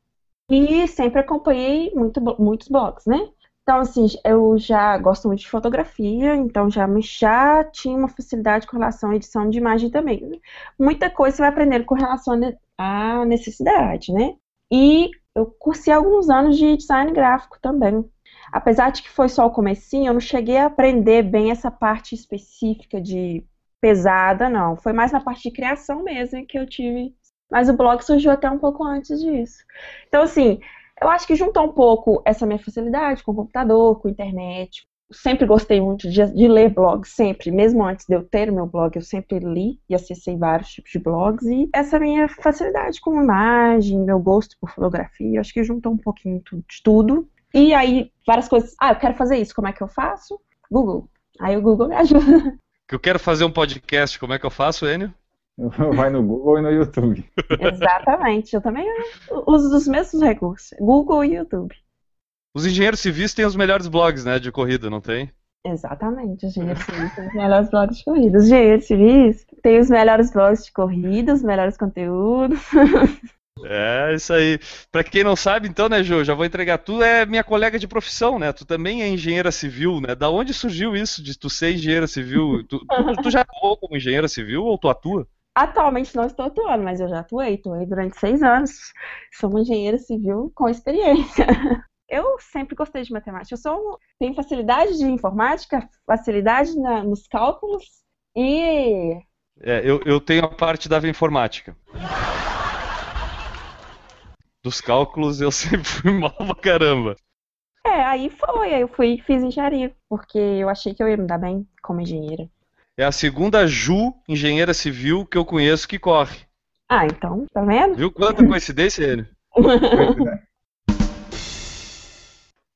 e sempre acompanhei muito, muitos blogs, né? Então, assim, eu já gosto muito de fotografia, então já, já tinha uma facilidade com relação à edição de imagem também. Muita coisa você vai aprender com relação à necessidade, né? E eu cursei alguns anos de design gráfico também. Apesar de que foi só o comecinho, eu não cheguei a aprender bem essa parte específica de pesada, não. Foi mais na parte de criação mesmo que eu tive. Mas o blog surgiu até um pouco antes disso. Então, assim, eu acho que juntou um pouco essa minha facilidade com o computador, com a internet. Sempre gostei muito de, de, ler blogs, sempre. Mesmo antes de eu ter o meu blog, eu sempre li e acessei vários tipos de blogs. E essa minha facilidade com imagem, meu gosto por fotografia, acho que juntou um pouquinho de tudo. E aí, várias coisas. Ah, eu quero fazer isso, como é que eu faço? Google. Aí o Google me ajuda. Que eu quero fazer um podcast, como é que eu faço, Enio? [LAUGHS] Vai no Google e no YouTube. Exatamente. Eu também uso os mesmos recursos. Google e YouTube. Os engenheiros civis têm os melhores blogs, né, de corrida, não tem? Exatamente, engenheiro civil tem os melhores blogs de corridas. Engenheiro civil tem os melhores blogs de corrida, os melhores conteúdos. [LAUGHS] É, isso aí. Pra quem não sabe, então, né, Jô, já vou entregar. Tu é minha colega de profissão, né? Tu também é engenheira civil, né? Da onde surgiu isso de tu ser engenheira civil? Tu, tu, tu já atuou como engenheira civil ou tu atua? Atualmente não estou atuando, mas eu já atuei, atuei durante seis anos. Sou uma engenheira civil com experiência. [LAUGHS] Eu sempre gostei de matemática. Eu sou, tenho facilidade de informática, facilidade na, nos cálculos e. É, eu, eu tenho a parte da informática. Dos cálculos eu [LAUGHS] sempre fui mal pra caramba. É, aí foi, aí eu fui fiz engenharia, porque eu achei que eu ia me dar bem como engenheira. É a segunda Ju, engenheira civil, que eu conheço que corre. Ah, então, tá vendo? Viu quanta coincidência, ele? [LAUGHS] [LAUGHS]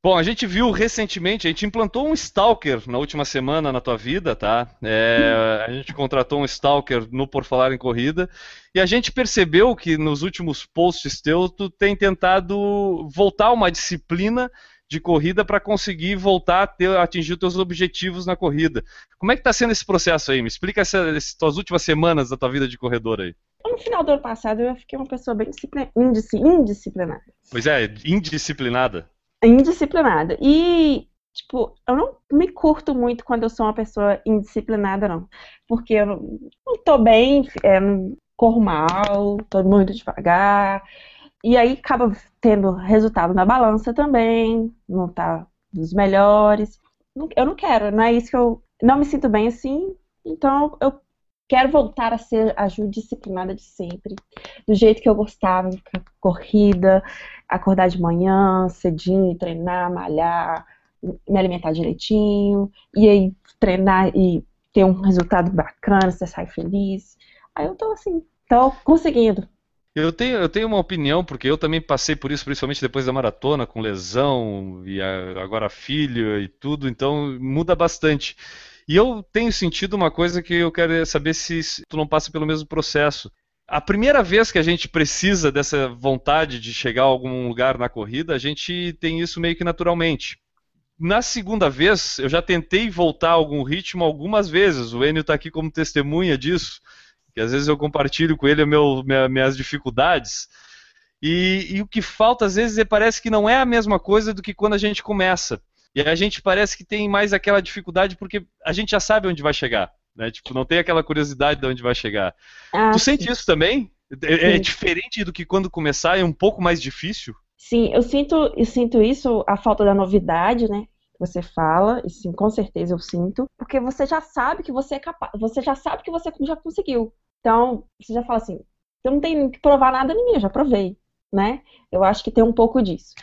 Bom, a gente viu recentemente, a gente implantou um stalker na última semana na tua vida, tá? É, a gente contratou um stalker no Por Falar em Corrida e a gente percebeu que nos últimos posts teus tu tem tentado voltar uma disciplina de corrida para conseguir voltar a ter, atingir os teus objetivos na corrida. Como é que está sendo esse processo aí? Me explica essas, essas tuas últimas semanas da tua vida de corredor aí. No final do ano passado eu fiquei uma pessoa bem indisciplinada. Pois é, indisciplinada indisciplinada. E, tipo, eu não me curto muito quando eu sou uma pessoa indisciplinada, não. Porque eu não, tô bem, é, corro mal, tô muito devagar. E aí acaba tendo resultado na balança também, não tá dos melhores. Eu não quero, não é isso que eu. Não me sinto bem assim, então eu quero voltar a ser a Ju disciplinada de sempre, do jeito que eu gostava, corrida, acordar de manhã, cedinho, treinar, malhar, me alimentar direitinho, e aí treinar e ter um resultado bacana, você sai feliz. Aí eu tô assim, tô conseguindo. Eu tenho, eu tenho uma opinião, porque eu também passei por isso, principalmente depois da maratona, com lesão, e agora filho e tudo, então muda bastante. E eu tenho sentido uma coisa que eu quero saber se tu não passa pelo mesmo processo. A primeira vez que a gente precisa dessa vontade de chegar a algum lugar na corrida, a gente tem isso meio que naturalmente. Na segunda vez, eu já tentei voltar a algum ritmo algumas vezes. O Enio está aqui como testemunha disso, que às vezes eu compartilho com ele meu, minha, minhas dificuldades. E, e, o que falta às vezes é, parece que não é a mesma coisa do que quando a gente começa. E a gente parece que tem mais aquela dificuldade porque a gente já sabe onde vai chegar. Né? Tipo, não tem aquela curiosidade de onde vai chegar. Ah, tu sente sim. isso também? É, é diferente do que quando começar? É um pouco mais difícil? Sim, eu sinto, eu sinto isso, a falta da novidade, né? Você fala, e sim, com certeza eu sinto, porque você já sabe que você é capaz, você já sabe que você já conseguiu. Então, você já fala assim, eu não tenho que provar nada em mim, eu já provei, né? Eu acho que tem um pouco disso.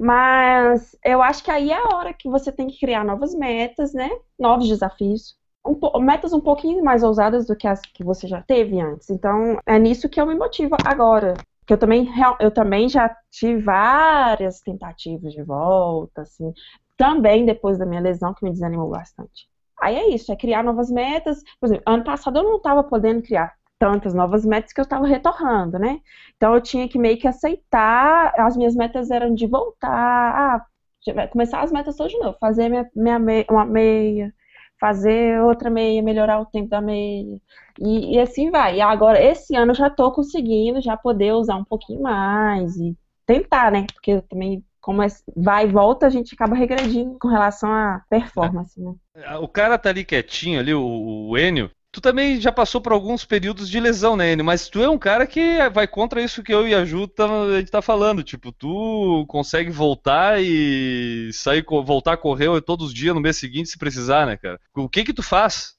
Mas eu acho que aí é a hora que você tem que criar novas metas, né? Novos desafios. Um, metas um pouquinho mais ousadas do que as que você já teve antes. Então, é nisso que eu me motivo agora. Que eu também, eu também já tive várias tentativas de volta, assim. Também depois da minha lesão, que me desanimou bastante. Aí é isso, é criar novas metas. Por exemplo, ano passado eu não estava podendo criar tantas novas metas que eu estava retornando, né? Então eu tinha que meio que aceitar, as minhas metas eram de voltar, ah, começar as metas todas de novo, fazer minha, minha meia, uma meia, fazer outra meia, melhorar o tempo da meia, e, e assim vai. E agora, esse ano eu já estou conseguindo já poder usar um pouquinho mais e tentar, né? Porque também como é, vai e volta, a gente acaba regredindo com relação à performance, né? O cara tá ali quietinho ali, o, o Enio, Tu também já passou por alguns períodos de lesão, né, Enio? Mas tu é um cara que vai contra isso que eu e a Ju tá, a gente tá falando. Tipo, tu consegue voltar e sair, voltar a correr todos os dias no mês seguinte se precisar, né, cara? O que que tu faz?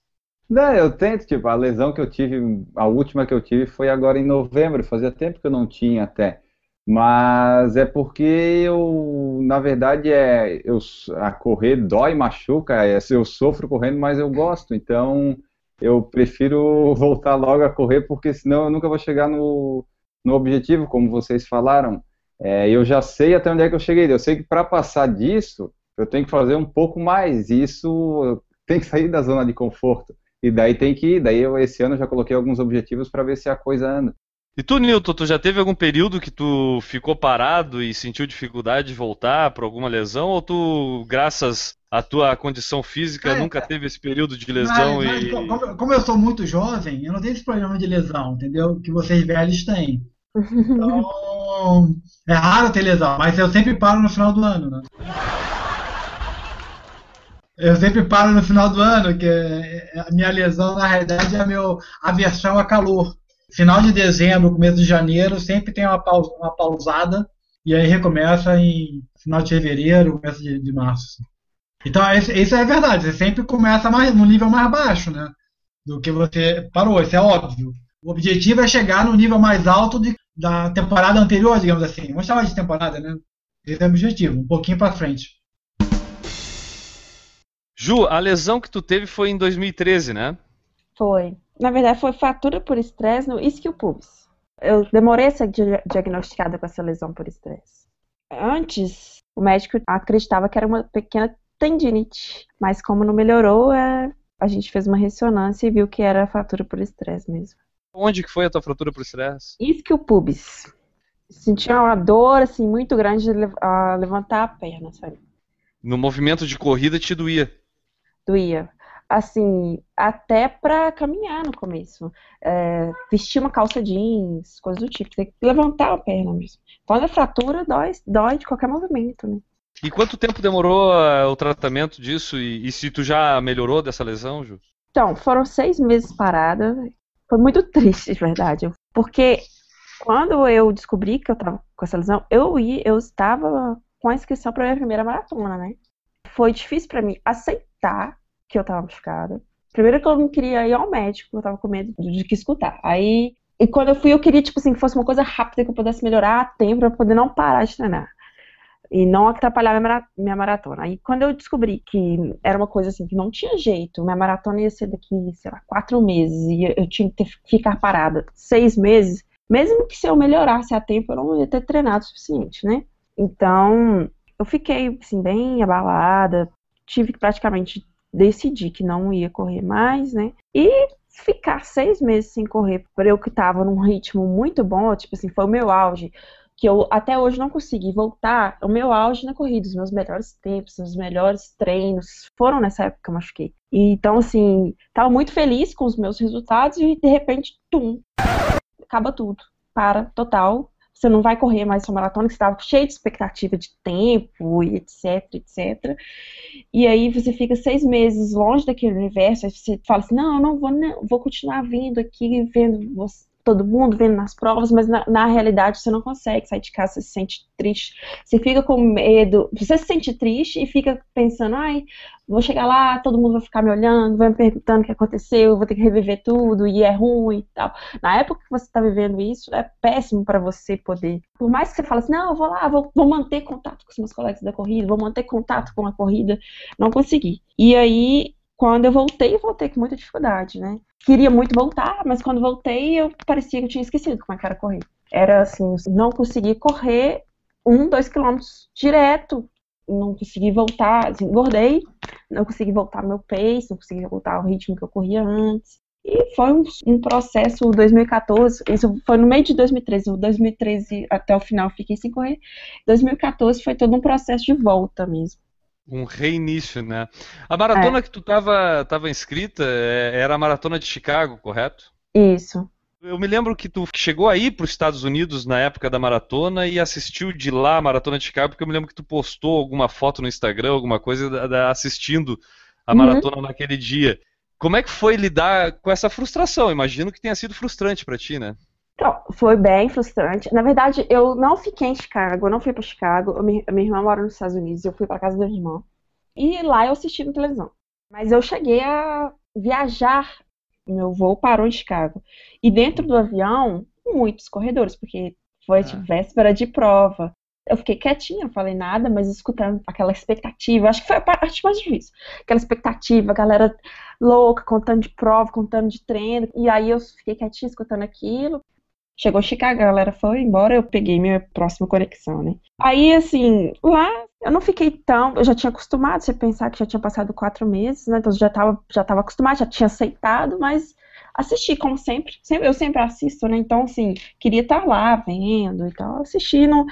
Não, eu tento, tipo, a lesão que eu tive, a última que eu tive foi agora em novembro, fazia tempo que eu não tinha até. Mas é porque eu, na verdade, é, eu, a correr dói, machuca, é, eu sofro correndo, mas eu gosto, então eu prefiro [LAUGHS] voltar logo a correr, porque senão eu nunca vou chegar no, no objetivo, como vocês falaram. É, eu já sei até onde é que eu cheguei. Eu sei que para passar disso, eu tenho que fazer um pouco mais. E isso [LAUGHS] tem que sair da zona de conforto. E daí tem que ir. Daí eu, esse ano, já coloquei alguns objetivos para ver se a coisa anda. E tu, Nilton, tu já teve algum período que tu ficou parado e sentiu dificuldade de voltar por alguma lesão? Ou tu, graças a tua condição física É, nunca é. teve esse período de lesão Mas- mas e. como, como eu sou muito jovem, eu não tenho esse problema de lesão, entendeu? Que vocês velhos têm. Então, é raro ter lesão, mas eu sempre paro no final do ano, né? Eu sempre paro no final do ano, que é- a minha lesão, na realidade, é a minha aversão a calor. Final de dezembro, começo de janeiro, sempre tem uma, pausa, uma pausada, e aí recomeça em final de fevereiro, começo de, de março. Então, isso, isso é verdade, você sempre começa mais, no nível mais baixo, né? Do que você parou, isso é óbvio. O objetivo é chegar no nível mais alto de- da temporada anterior, digamos assim. Vamos chamar de temporada, né? Esse é o objetivo, um pouquinho para frente. Ju, a lesão que tu teve foi em 2013, né? Foi. Na verdade, foi fratura por estresse no isquio pubis. Eu demorei a ser dia- diagnosticada com essa lesão por estresse. Antes, o médico acreditava que era uma pequena tendinite, mas como não melhorou, é, a gente fez uma ressonância e viu que era fratura por estresse mesmo. Onde que foi a tua fratura por estresse? Isquio pubis. Sentia uma dor assim muito grande de lev- a levantar a perna, sabe? No movimento de corrida te doía. doía. Assim, até pra caminhar no começo. É, vestir uma calça jeans, coisa do tipo. Tem que levantar a perna mesmo. Quando é fratura, dói, dói de qualquer movimento, né? E quanto tempo demorou ah, o tratamento disso? E, e se tu já melhorou dessa lesão, Ju? Então, foram seis meses parada. Foi muito [LAUGHS] triste, de verdade. Porque quando eu descobri que eu tava com essa lesão, eu, ia, eu estava com a inscrição para minha primeira maratona, né? Foi difícil para mim aceitar que eu tava machucada. Primeiro que eu não queria ir ao médico, eu tava com medo de que escutar. Aí, e quando eu fui, eu queria, tipo assim, que fosse uma coisa rápida, que eu pudesse melhorar a tempo, pra poder não parar de treinar. E não atrapalhar minha mara- minha maratona. Aí, quando eu descobri que era uma coisa assim, que não tinha jeito, minha maratona ia ser daqui, sei lá, quatro meses, e eu tinha que ter- ficar parada seis meses, mesmo que se eu melhorasse a tempo, eu não ia ter treinado o suficiente, né? Então, eu fiquei, assim, bem abalada, tive que praticamente decidir que não ia correr mais, né? E ficar seis meses sem correr, por eu que tava num ritmo muito bom, tipo assim, foi o meu auge, que eu até hoje não consegui voltar, o meu auge na corrida, os meus melhores tempos, os melhores treinos, foram nessa época que eu machuquei. Então, assim, tava muito feliz com os meus resultados e de repente, tum, acaba tudo, para, total. Você não vai correr mais sua maratona, que você estava cheio de expectativa de tempo e etc, etc. E aí você fica seis meses longe daquele universo, aí você fala assim, não, eu não vou, não, vou continuar vindo aqui, vendo você- todo mundo, vendo nas provas, mas na, na realidade você não consegue sair de casa, você se sente triste, você fica com medo, você se sente triste e fica pensando, ai, vou chegar lá, todo mundo vai ficar me olhando, vai me perguntando o que aconteceu, eu vou ter que reviver tudo, e é ruim e tal. Na época que você está vivendo isso, é péssimo para você poder. Por mais que você fale assim, não, eu vou lá, vou, vou manter contato com os meus colegas da corrida, vou manter contato com a corrida, não consegui. E aí, quando eu voltei, voltei com muita dificuldade, né? Queria muito voltar, mas quando voltei, eu parecia que eu tinha esquecido como é que era correr. Era assim, não consegui correr um, dois quilômetros direto, não consegui voltar, assim, engordei, não consegui voltar meu pace, não consegui voltar ao ritmo que eu corria antes. E foi um, um processo 2014, isso foi no meio de 2013, o 2013 até o final fiquei sem correr. 2014 foi todo um processo de volta mesmo. Um reinício, né? A maratona que tu tava, tava inscrita é, era a maratona de Chicago, correto? Isso. Eu me lembro que tu chegou aí para os Estados Unidos na época da maratona e assistiu de lá a maratona de Chicago, porque eu me lembro que tu postou alguma foto no Instagram, alguma coisa da- da- assistindo a Uhum. maratona naquele dia. Como é que foi lidar com essa frustração? Imagino que tenha sido frustrante para ti, né? Então, foi bem frustrante. Na verdade, eu não fiquei em Chicago, eu não fui para Chicago. A minha, minha irmã mora nos Estados Unidos, eu fui para casa da minha irmã. E lá eu assisti na televisão. Mas eu cheguei a viajar. Meu voo parou em Chicago. E dentro do avião, muitos corredores, porque foi de Ah. véspera de prova. Eu fiquei quietinha, não falei nada, mas escutando aquela expectativa. Acho que foi a parte mais difícil. Aquela expectativa, a galera louca, contando de prova, contando de treino. E aí eu fiquei quietinha, escutando aquilo. Chegou Chicago, a galera foi embora, eu peguei minha próxima conexão, né? Aí, assim, lá eu não fiquei tão. Eu já tinha acostumado, você pensar que já tinha passado quatro meses, né? Então já tava, já tava acostumado, já tinha aceitado, mas assisti, como sempre. sempre eu sempre assisto, né? Então, assim, queria estar lá vendo e tal, assistindo.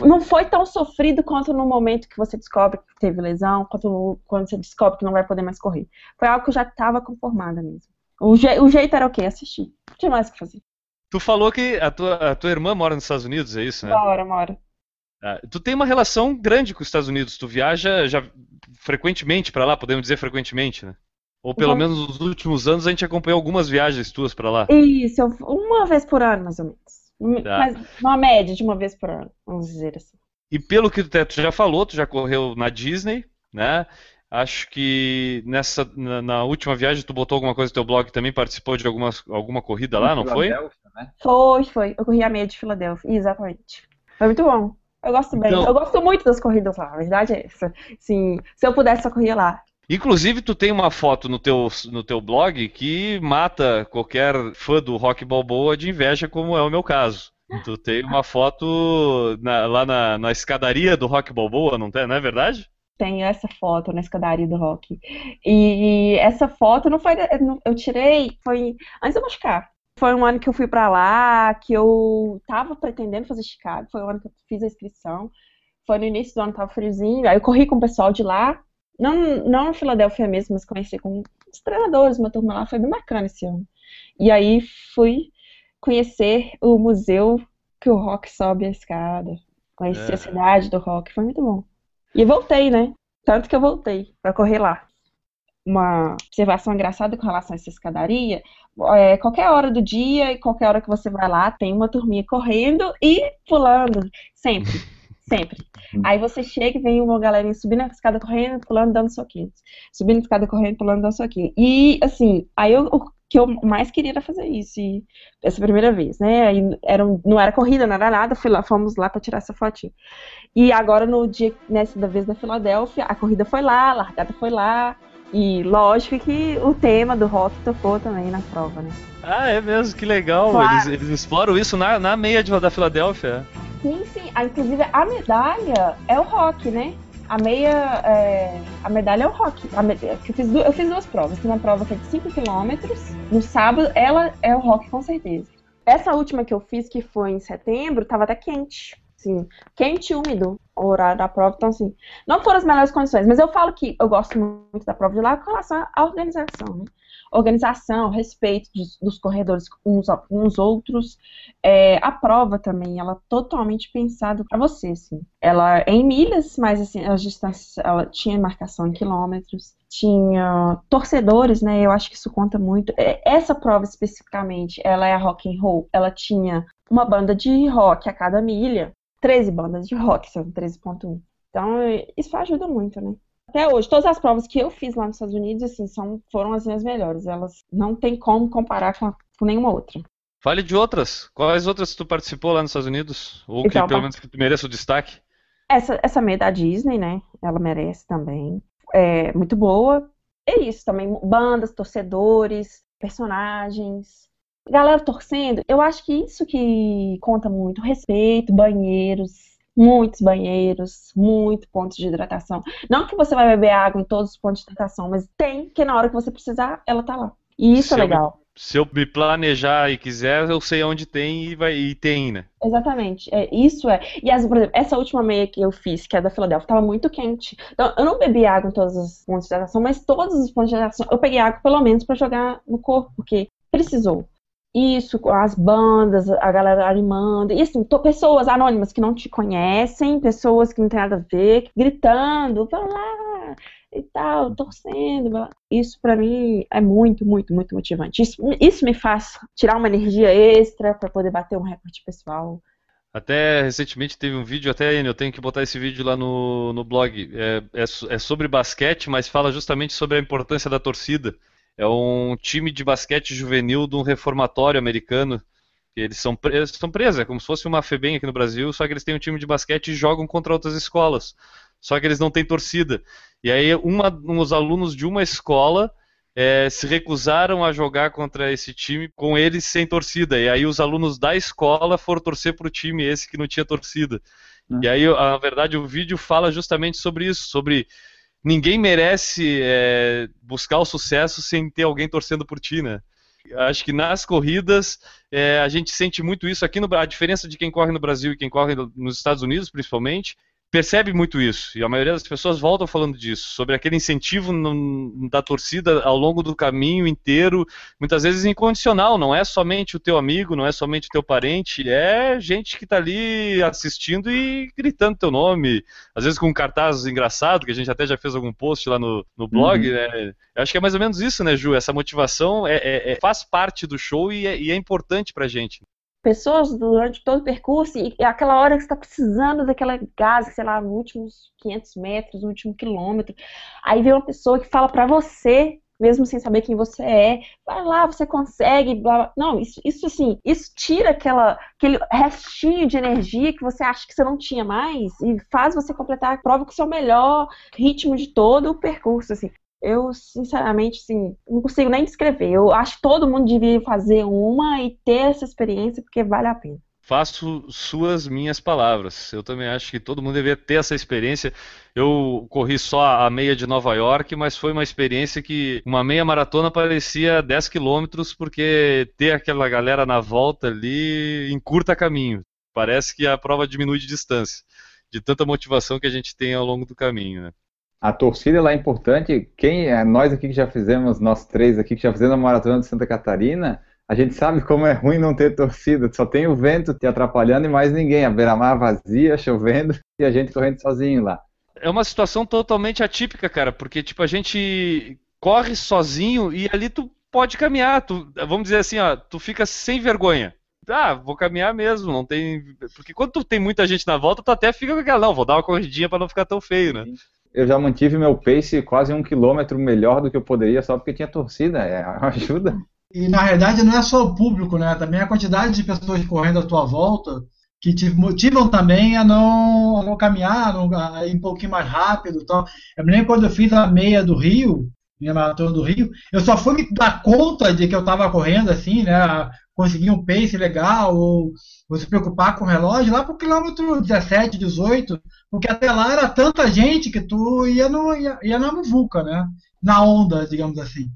não foi tão sofrido quanto no momento que você descobre que teve lesão, quanto no, quando você descobre que não vai poder mais correr. Foi algo que eu já estava conformada mesmo. O, je, o, jeito era o quê? Assistir. Não tinha mais o que fazer. Tu falou que a tua, a tua irmã mora nos Estados Unidos, é isso, né? Mora, mora. Ah, tu tem uma relação grande com os Estados Unidos. Tu viaja já frequentemente para lá, podemos dizer frequentemente, né? Ou pelo menos nos últimos anos a gente acompanhou algumas viagens tuas para lá. Isso, uma vez por ano, mais ou menos. Tá. Mas uma média de uma vez por ano, vamos dizer assim. E pelo que tu já falou, tu já correu na Disney, né? Acho que nessa na, na, última viagem tu botou alguma coisa no teu blog também, participou de alguma, alguma corrida lá, não foi? Né? Foi, foi. Eu corri a meia de Filadélfia, exatamente. Foi muito bom. Eu gosto bem. Então... Eu gosto muito das corridas lá, a verdade é essa. Sim, se eu pudesse, eu corria lá. Inclusive, tu tem uma foto no teu, no teu blog que mata qualquer fã do Rock Balboa de inveja, como é o meu caso. Tu tem uma foto na, lá na, na, escadaria do Rock Balboa, não, tem, não é verdade? Tenho essa foto na escadaria do Rock. E essa foto não foi. Eu tirei, foi antes de eu machucar. Foi um ano que eu fui para lá, que eu tava pretendendo fazer Chicago. Foi o ano que eu fiz a inscrição. Foi no início do ano, tava friozinho. Aí eu corri com o pessoal de lá. Não, não na Filadélfia mesmo, mas conheci com os treinadores, uma turma lá, foi bem bacana esse ano. E aí fui conhecer o museu que o rock sobe a escada. Conheci é. a cidade do rock, foi muito bom. E voltei, né? Tanto que eu voltei para correr lá. Uma observação engraçada com relação a essa escadaria, é, qualquer hora do dia e qualquer hora que você vai lá, tem uma turminha correndo e pulando, sempre. [LAUGHS] Sempre. Aí você chega e vem uma galerinha subindo a escada correndo, pulando, dando soquinhos. Subindo a escada correndo, pulando, dando soquinho. E, assim, aí eu, que eu mais queria era fazer isso. E, essa primeira vez, né? Aí era não era corrida, não era nada. Fui lá, fomos lá para tirar essa fotinha. E agora, no dia, nessa da vez da Filadélfia, a corrida foi lá, a largada foi lá. E lógico que o tema do rock tocou também na prova, né? Ah, é mesmo, que legal. Claro. Eles, eles exploram isso na, na meia de, da Filadélfia. Sim, sim. Ah, inclusive, a medalha é o rock, né? A meia. É... A medalha é o rock. Me... eu, fiz du... eu fiz duas provas. Tem uma prova que é de 5 km. No sábado, ela é o rock, com certeza. Essa última que eu fiz, que foi em setembro, tava até quente. Assim, quente e úmido o horário da prova. Então, assim, não foram as melhores condições. Mas eu falo que eu gosto muito da prova de lá com relação à organização, né? Organização, respeito dos, dos corredores uns uns outros. É, a prova também, ela é totalmente pensada para você, assim. Ela é em milhas, mas assim, as distâncias, ela tinha marcação em quilômetros, tinha torcedores, né? Eu acho que isso conta muito. É, essa prova especificamente, ela é a rock and roll. Ela tinha uma banda de rock a cada milha, 13 bandas de rock, são 13.1. Então, isso ajuda muito, né? Até hoje, todas as provas que eu fiz lá nos Estados Unidos, assim, são, foram as minhas melhores. Elas não tem como comparar com, a, com nenhuma outra. Fale de outras. Quais outras tu participou lá nos Estados Unidos? Ou então, que pelo menos que tu mereça o destaque? Essa, essa meia da Disney, né? Ela merece também. É muito boa. É isso também. Bandas, torcedores, personagens. Galera torcendo. Eu acho que isso que conta muito. Respeito, banheiros muitos banheiros, muito pontos de hidratação. Não que você vai beber água em todos os pontos de hidratação, mas tem que na hora que você precisar, ela tá lá. E isso é se é legal. Eu, se eu me planejar e quiser, eu sei onde tem e, vai, e tem, né? Exatamente. É, isso é. E as, por exemplo, essa última meia que eu fiz, que é da Filadélfia, estava muito quente. Então, eu não bebi água em todos os pontos de hidratação, mas todos os pontos de hidratação eu peguei água pelo menos para jogar no corpo, porque precisou isso, as bandas, a galera animando, e assim, tô, pessoas anônimas que não te conhecem, pessoas que não tem nada a ver, gritando, vai lá, e tal, torcendo. Isso para mim é muito, muito, muito motivante. Isso, isso me faz tirar uma energia extra para poder bater um recorde pessoal. Até recentemente teve um vídeo, até eu tenho que botar esse vídeo lá no, no blog. É, é, é sobre basquete, mas fala justamente sobre a importância da torcida. É um time de basquete juvenil de um reformatório americano. Eles são, eles são presos, é como se fosse uma FEBEM aqui no Brasil, só que eles têm um time de basquete e jogam contra outras escolas. Só que eles não têm torcida. E aí, uma, uns alunos de uma escola é, se recusaram a jogar contra esse time com eles sem torcida. E aí, os alunos da escola foram torcer para o time esse que não tinha torcida. Hum. E aí, na verdade, o vídeo fala justamente sobre isso, sobre ninguém merece é, buscar o sucesso sem ter alguém torcendo por ti, né? Acho que nas corridas é, a gente sente muito isso aqui no a diferença de quem corre no Brasil e quem corre nos Estados Unidos, principalmente, percebe muito isso, e a maioria das pessoas voltam falando disso, sobre aquele incentivo no, da torcida ao longo do caminho inteiro, muitas vezes incondicional, não é somente o teu amigo, não é somente o teu parente, é gente que está ali assistindo e gritando teu nome, às vezes com um cartaz engraçado, que a gente até já fez algum post lá no, no blog, uhum. né? Eu acho que é mais ou menos isso, né, Ju? Essa motivação é, é, é faz parte do show e é, e é importante pra gente pessoas durante todo o percurso e aquela hora que está precisando daquela gás, sei lá, nos últimos 500 metros, no último quilômetro, aí vem uma pessoa que fala para você, mesmo sem saber quem você é, vai lá, você consegue, blá, blá. não, isso, isso assim, isso tira aquela, aquele restinho de energia que você acha que você não tinha mais e faz você completar a prova com o seu melhor ritmo de todo o percurso, assim eu, sinceramente, assim, não consigo nem descrever. Eu acho que todo mundo devia fazer uma e ter essa experiência, porque vale a pena. Faço suas minhas palavras. Eu também acho que todo mundo deveria ter essa experiência. Eu corri só a meia de Nova York, mas foi uma experiência que uma meia maratona parecia 10 quilômetros, porque ter aquela galera na volta ali encurta caminho. Parece que a prova diminui de distância, de tanta motivação que a gente tem ao longo do caminho. Né? A torcida lá é importante. Quem é nós aqui que já fizemos, nós três aqui que já fizemos a maratona de Santa Catarina, a gente sabe como é ruim não ter torcida. Só tem o vento te atrapalhando e mais ninguém. A beira-mar vazia, [LAUGHS] chovendo e a gente correndo sozinho lá. É uma situação totalmente atípica, cara, porque tipo a gente corre sozinho e ali tu pode caminhar. Tu, vamos dizer assim, ó, tu fica sem vergonha. Ah, vou caminhar mesmo, não tem. Porque quando tu tem muita gente na volta, tu até fica com aquela, não, vou dar uma corridinha para não ficar tão feio, né? Eu já mantive meu pace quase um quilômetro melhor do que eu poderia só porque tinha torcida, é [LAUGHS] ajuda. E na verdade não é só o público, né? Também a quantidade de pessoas correndo à tua volta que te motivam também a não, a não caminhar, a, não, a ir um pouquinho mais rápido. Então, eu me lembro quando eu fiz a meia do Rio, minha maratona do Rio, eu só fui me dar conta de que eu estava correndo assim, né? Conseguir um pace legal, ou, ou se preocupar com o relógio, lá para o quilômetro 17, 18, porque até lá era tanta gente que tu ia, no, ia, ia na muvuca, né? Na onda, digamos assim.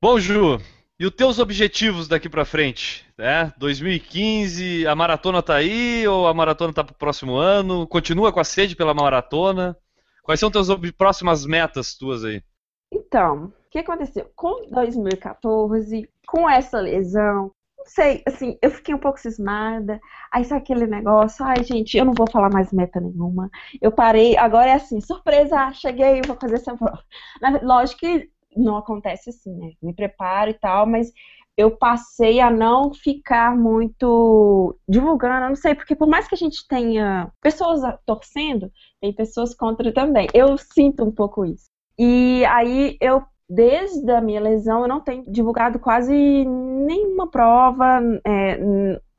Bom, Ju, e os teus objetivos daqui para frente? Né? 2015, a maratona tá aí ou a maratona tá pro próximo ano? Continua com a sede pela maratona? Quais são teus próximas metas tuas aí? Então, o que aconteceu? Com 2014, com essa lesão, não sei, assim, eu fiquei um pouco cismada. Aí sabe aquele negócio, ai gente, eu não vou falar mais meta nenhuma. Eu parei, agora é assim, surpresa, cheguei, vou fazer essa prova. Lógico que não acontece assim, né? Me preparo e tal, mas eu passei a não ficar muito divulgando, não sei, porque por mais que a gente tenha pessoas torcendo, tem pessoas contra também. Eu sinto um pouco isso. E aí eu desde a minha lesão, eu não tenho divulgado quase nenhuma prova, é,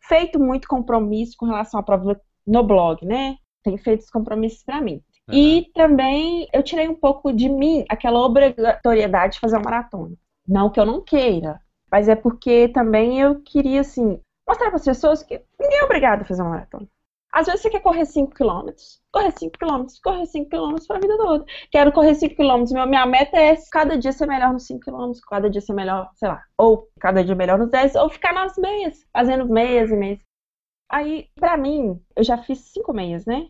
feito muito compromisso com relação à prova no blog, né? Tenho feito os compromissos para mim. Uhum. E também eu tirei um pouco de mim aquela obrigatoriedade de fazer uma maratona. Não que eu não queira, mas é porque também eu queria, assim, mostrar para as pessoas que ninguém é obrigado a fazer uma maratona. Às vezes você quer correr 5 km, correr 5 km, correr 5 km para a vida toda. Quero correr 5 km, minha meta é cada dia ser melhor nos 5 km, cada dia ser melhor, sei lá, ou cada dia melhor nos 10, ou ficar nas meias, fazendo meias e meias. Aí, para mim, eu já fiz 5 meias, né?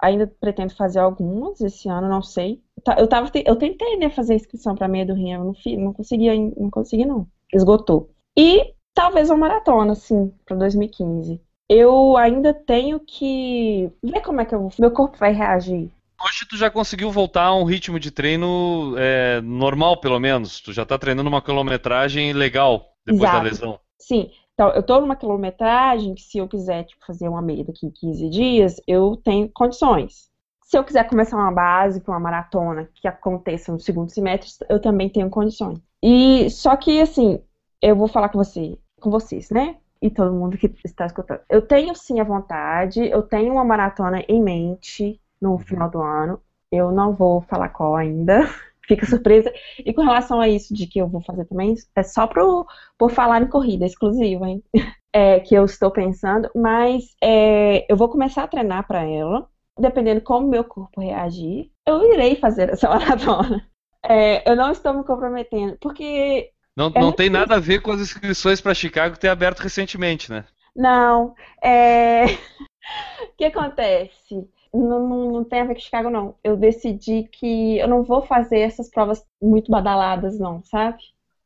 Ainda pretendo fazer algumas esse ano, não sei. Tá, eu, tava, eu tentei, né, fazer inscrição para meia do Rio, eu não, fiz, não consegui, não consegui não. Esgotou. E talvez uma maratona, sim, para 2015 eu ainda tenho que ver como é que eu, meu corpo vai reagir. Hoje tu já conseguiu voltar a um ritmo de treino é, normal, pelo menos. Tu já está treinando uma quilometragem legal depois Exato. da lesão. Sim. Então, eu estou numa quilometragem que se eu quiser tipo, fazer uma meia daqui em 15 dias, eu tenho condições. Se eu quiser começar uma base para uma maratona que aconteça no segundo semestre, eu também tenho condições. E só que assim, eu vou falar com você, com vocês, né? E todo mundo que está escutando. Eu tenho sim a vontade, eu tenho uma maratona em mente no uhum. final do ano. Eu não vou falar qual ainda, [LAUGHS] fica surpresa. E com relação a isso de que eu vou fazer também, é só pro, por falar em corrida exclusiva, hein? [LAUGHS] É, que eu estou pensando, mas é, eu vou começar a treinar para ela. Dependendo como meu corpo reagir, eu irei fazer essa [LAUGHS] maratona. É, eu não estou me comprometendo, porque Não, É não tem nada a ver com as inscrições para Chicago ter aberto recentemente, né? Não, é... [LAUGHS] o que acontece? Não, não, não tem a ver com Chicago, não. Eu decidi que eu não vou fazer essas provas muito badaladas, não, sabe?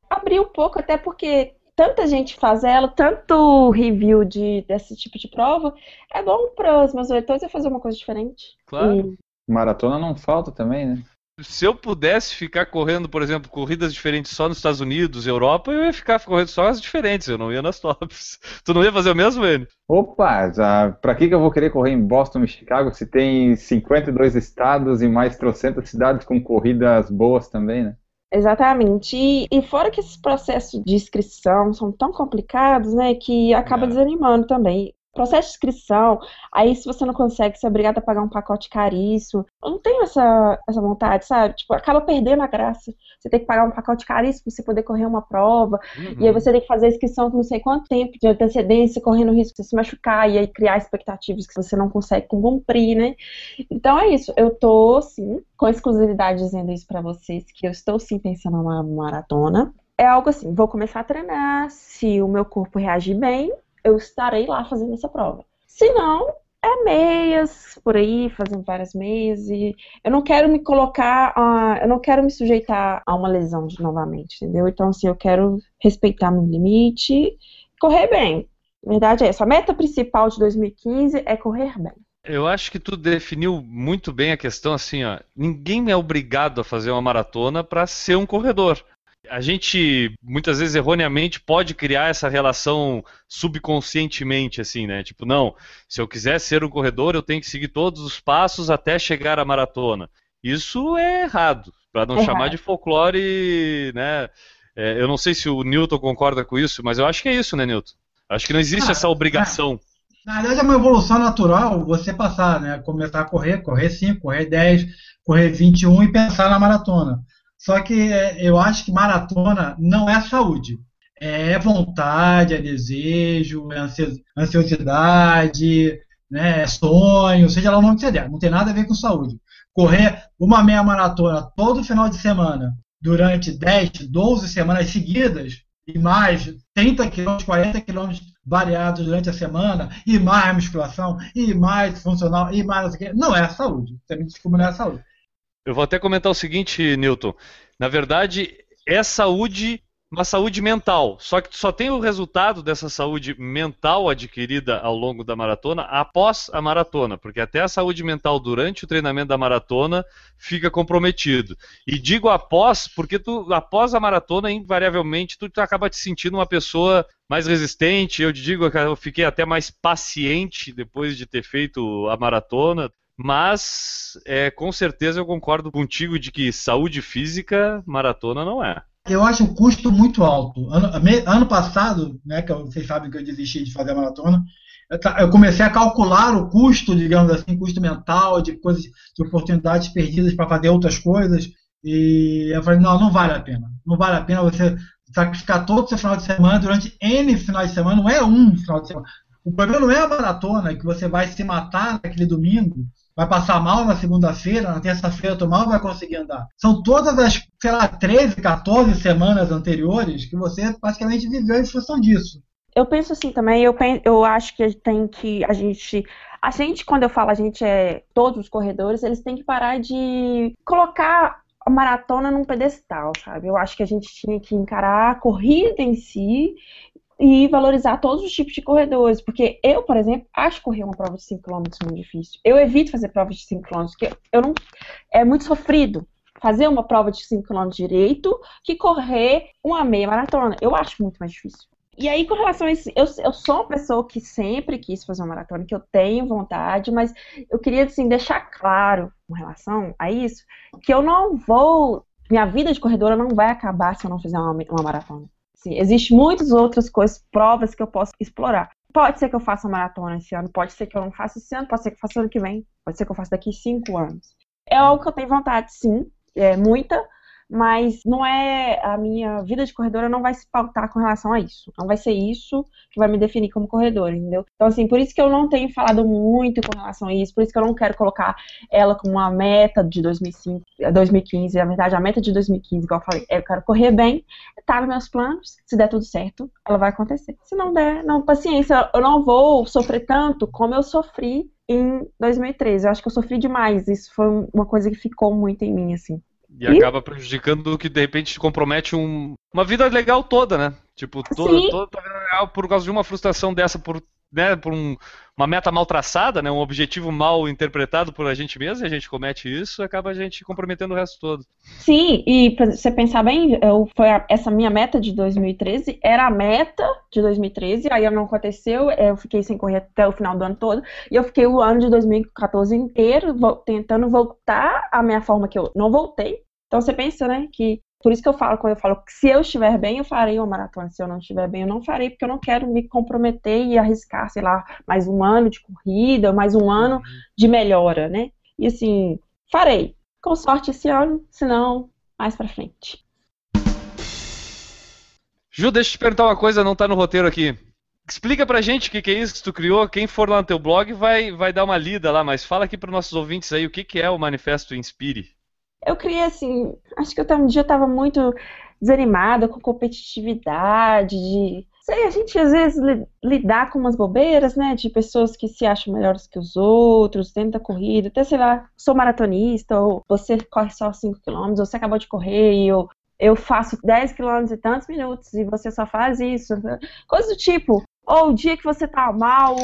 Abri um pouco, até porque tanta gente faz ela, tanto review de, desse tipo de prova, é bom para os meus leitores eu fazer uma coisa diferente. Claro. E- Maratona não falta também, né? Se eu pudesse ficar correndo, por exemplo, corridas diferentes só nos Estados Unidos, Europa, eu ia ficar correndo só as diferentes, eu não ia nas [LAUGHS] tops. Tu não ia fazer o mesmo, Enio? Opa, já, pra que que eu vou querer correr em Boston e Chicago se tem 52 estados e mais trocentas cidades com corridas boas também, né? Exatamente. E, e fora que esses processos de inscrição são tão complicados, né, que acaba É. desanimando também. Processo de inscrição, aí se você não consegue, você é obrigado a pagar um pacote caríssimo. Eu não tenho essa, essa vontade, sabe? Tipo, acaba perdendo a graça. Você tem que pagar um pacote caríssimo pra você poder correr uma prova. E aí você tem que fazer a inscrição com não sei quanto tempo de antecedência, correndo o risco de se machucar e aí criar expectativas que você não consegue cumprir, né? Então é isso. Eu tô, sim, com exclusividade dizendo isso pra vocês, que eu estou sim pensando numa maratona. É algo assim, vou começar a treinar, se o meu corpo reagir bem, eu estarei lá fazendo essa prova. Se não, é meias por aí, fazendo várias meias e eu não quero me colocar, a- eu não quero me sujeitar a uma lesão de, novamente, entendeu? Então assim, eu quero respeitar meu limite, correr bem. A verdade é essa. A meta principal de 2015 é correr bem. Eu acho que tu definiu muito bem a questão assim, ó. Ninguém é obrigado a fazer uma maratona para ser um corredor. A gente muitas vezes erroneamente pode criar essa relação subconscientemente assim, né? Tipo, não, se eu quiser ser um corredor, eu tenho que seguir todos os passos até chegar à maratona. Isso é errado, para não É chamar errado. de folclore, né? É, eu não sei se o Newton concorda com isso, mas eu acho que é isso, né, Newton? Acho que não existe Ah, essa obrigação. Na verdade, é uma evolução natural você passar, né? Começar a correr, correr 5, correr 10, correr 21 e pensar na maratona. Só que é, eu acho que maratona não é saúde. É vontade, é desejo, é ansi- ansiosidade, né? é sonho, seja lá o nome que você der. Não tem nada a ver com saúde. Correr uma meia maratona todo final de semana, durante 10, 12 semanas seguidas, e mais 30 quilômetros, 40 quilômetros variados durante a semana, e mais musculação, e mais funcional, e mais. Não é saúde. Você me desculpa, não é saúde. Eu vou até comentar o seguinte, Newton. Na verdade, é saúde, uma saúde mental. Só que só tem o resultado dessa saúde mental adquirida ao longo da maratona após a maratona, porque até a saúde mental durante o treinamento da maratona fica comprometido. E digo após, porque tu após a maratona, invariavelmente, tu, tu acaba te sentindo uma pessoa mais resistente. Eu digo que eu fiquei até mais paciente depois de ter feito a maratona. Mas é, com certeza eu concordo contigo de que saúde física, maratona não é. Eu acho o custo muito alto. Ano, me- ano passado, né, que vocês sabem que eu desisti de fazer a maratona, eu, eu comecei a calcular o custo, digamos assim, custo mental, de coisas, de oportunidades perdidas para fazer outras coisas. E eu falei, não, não vale a pena. Não vale a pena você sacrificar todo o seu final de semana durante N finais de semana, não é um final de semana. O problema não é a maratona, que você vai se matar naquele domingo, vai passar mal na segunda-feira, na terça-feira tu mal vai conseguir andar. São todas as, sei lá, 13, 14 semanas anteriores que você praticamente viveu em função disso. Eu penso assim também, eu, pen- eu acho que tem que a gente. A gente, quando eu falo a gente é todos os corredores, eles têm que parar de colocar a maratona num pedestal, sabe? Eu acho que a gente tinha que encarar a corrida em si e valorizar todos os tipos de corredores. Porque eu, por exemplo, acho correr uma prova de 5 km muito difícil. Eu evito fazer provas de 5 km, porque eu não. É muito sofrido fazer uma prova de 5 km direito que correr uma meia maratona. Eu acho muito mais difícil. E aí, com relação a isso, eu, eu sou uma pessoa que sempre quis fazer uma maratona, que eu tenho vontade, mas eu queria, assim, deixar claro com relação a isso, que eu não vou. Minha vida de corredora não vai acabar se eu não fizer uma, uma maratona. Assim, Existem muitas outras coisas, provas que eu posso explorar. Pode ser que eu faça maratona esse ano, pode ser que eu não faça esse ano, pode ser que eu faça ano que vem, pode ser que eu faça daqui cinco anos. É algo que eu tenho vontade, sim, é muita, mas não é a minha vida de corredora não vai se pautar com relação a isso. Não vai ser isso que vai me definir como corredora, entendeu? Então, assim, por isso que eu não tenho falado muito com relação a isso, por isso que eu não quero colocar ela como uma meta de 2005, 2015, na verdade, a meta de 2015, igual eu falei, eu quero correr bem, tá nos meus planos, se der tudo certo, ela vai acontecer. Se não der, não, paciência, eu não vou sofrer tanto como eu sofri em 2013. Eu acho que eu sofri demais. Isso foi uma coisa que ficou muito em mim, assim. E, acaba prejudicando o que de repente compromete um, uma vida legal toda, né? Tipo, toda, toda a vida legal por causa de uma frustração dessa, por né, por um, uma meta mal traçada, né, um objetivo mal interpretado por a gente mesmo, e a gente comete isso, acaba a gente comprometendo o resto todo. Sim, e pra você pensar bem, eu, foi a, essa minha meta de 2013, era a meta de 2013, aí não aconteceu, eu fiquei sem correr até o final do ano todo, e eu fiquei o ano de 2014 inteiro tentando voltar à minha forma que eu não voltei. Então você pensa, né, que por isso que eu falo, quando eu falo que se eu estiver bem, eu farei uma maratona. Se eu não estiver bem, eu não farei, porque eu não quero me comprometer e arriscar, sei lá, mais um ano de corrida, mais um ano uhum. de melhora, né? E assim, farei. Com sorte esse ano, se não, mais pra frente. Ju, deixa eu te perguntar uma coisa, não tá no roteiro aqui. Explica pra gente o que, que, é isso que tu criou. Quem for lá no teu blog vai, vai dar uma lida lá, mas fala aqui para nossos ouvintes aí o que, que é o Manifesto Inspire eu criei assim, acho que eu um dia eu estava muito desanimada com competitividade, de sei, a gente às vezes lidar com umas bobeiras, né, de pessoas que se acham melhores que os outros dentro da corrida, até sei lá, sou maratonista, ou você corre só 5 km, ou você acabou de correr e eu, eu faço 10 km e tantos minutos e você só faz isso, coisa do tipo. Ou o dia que você tá mal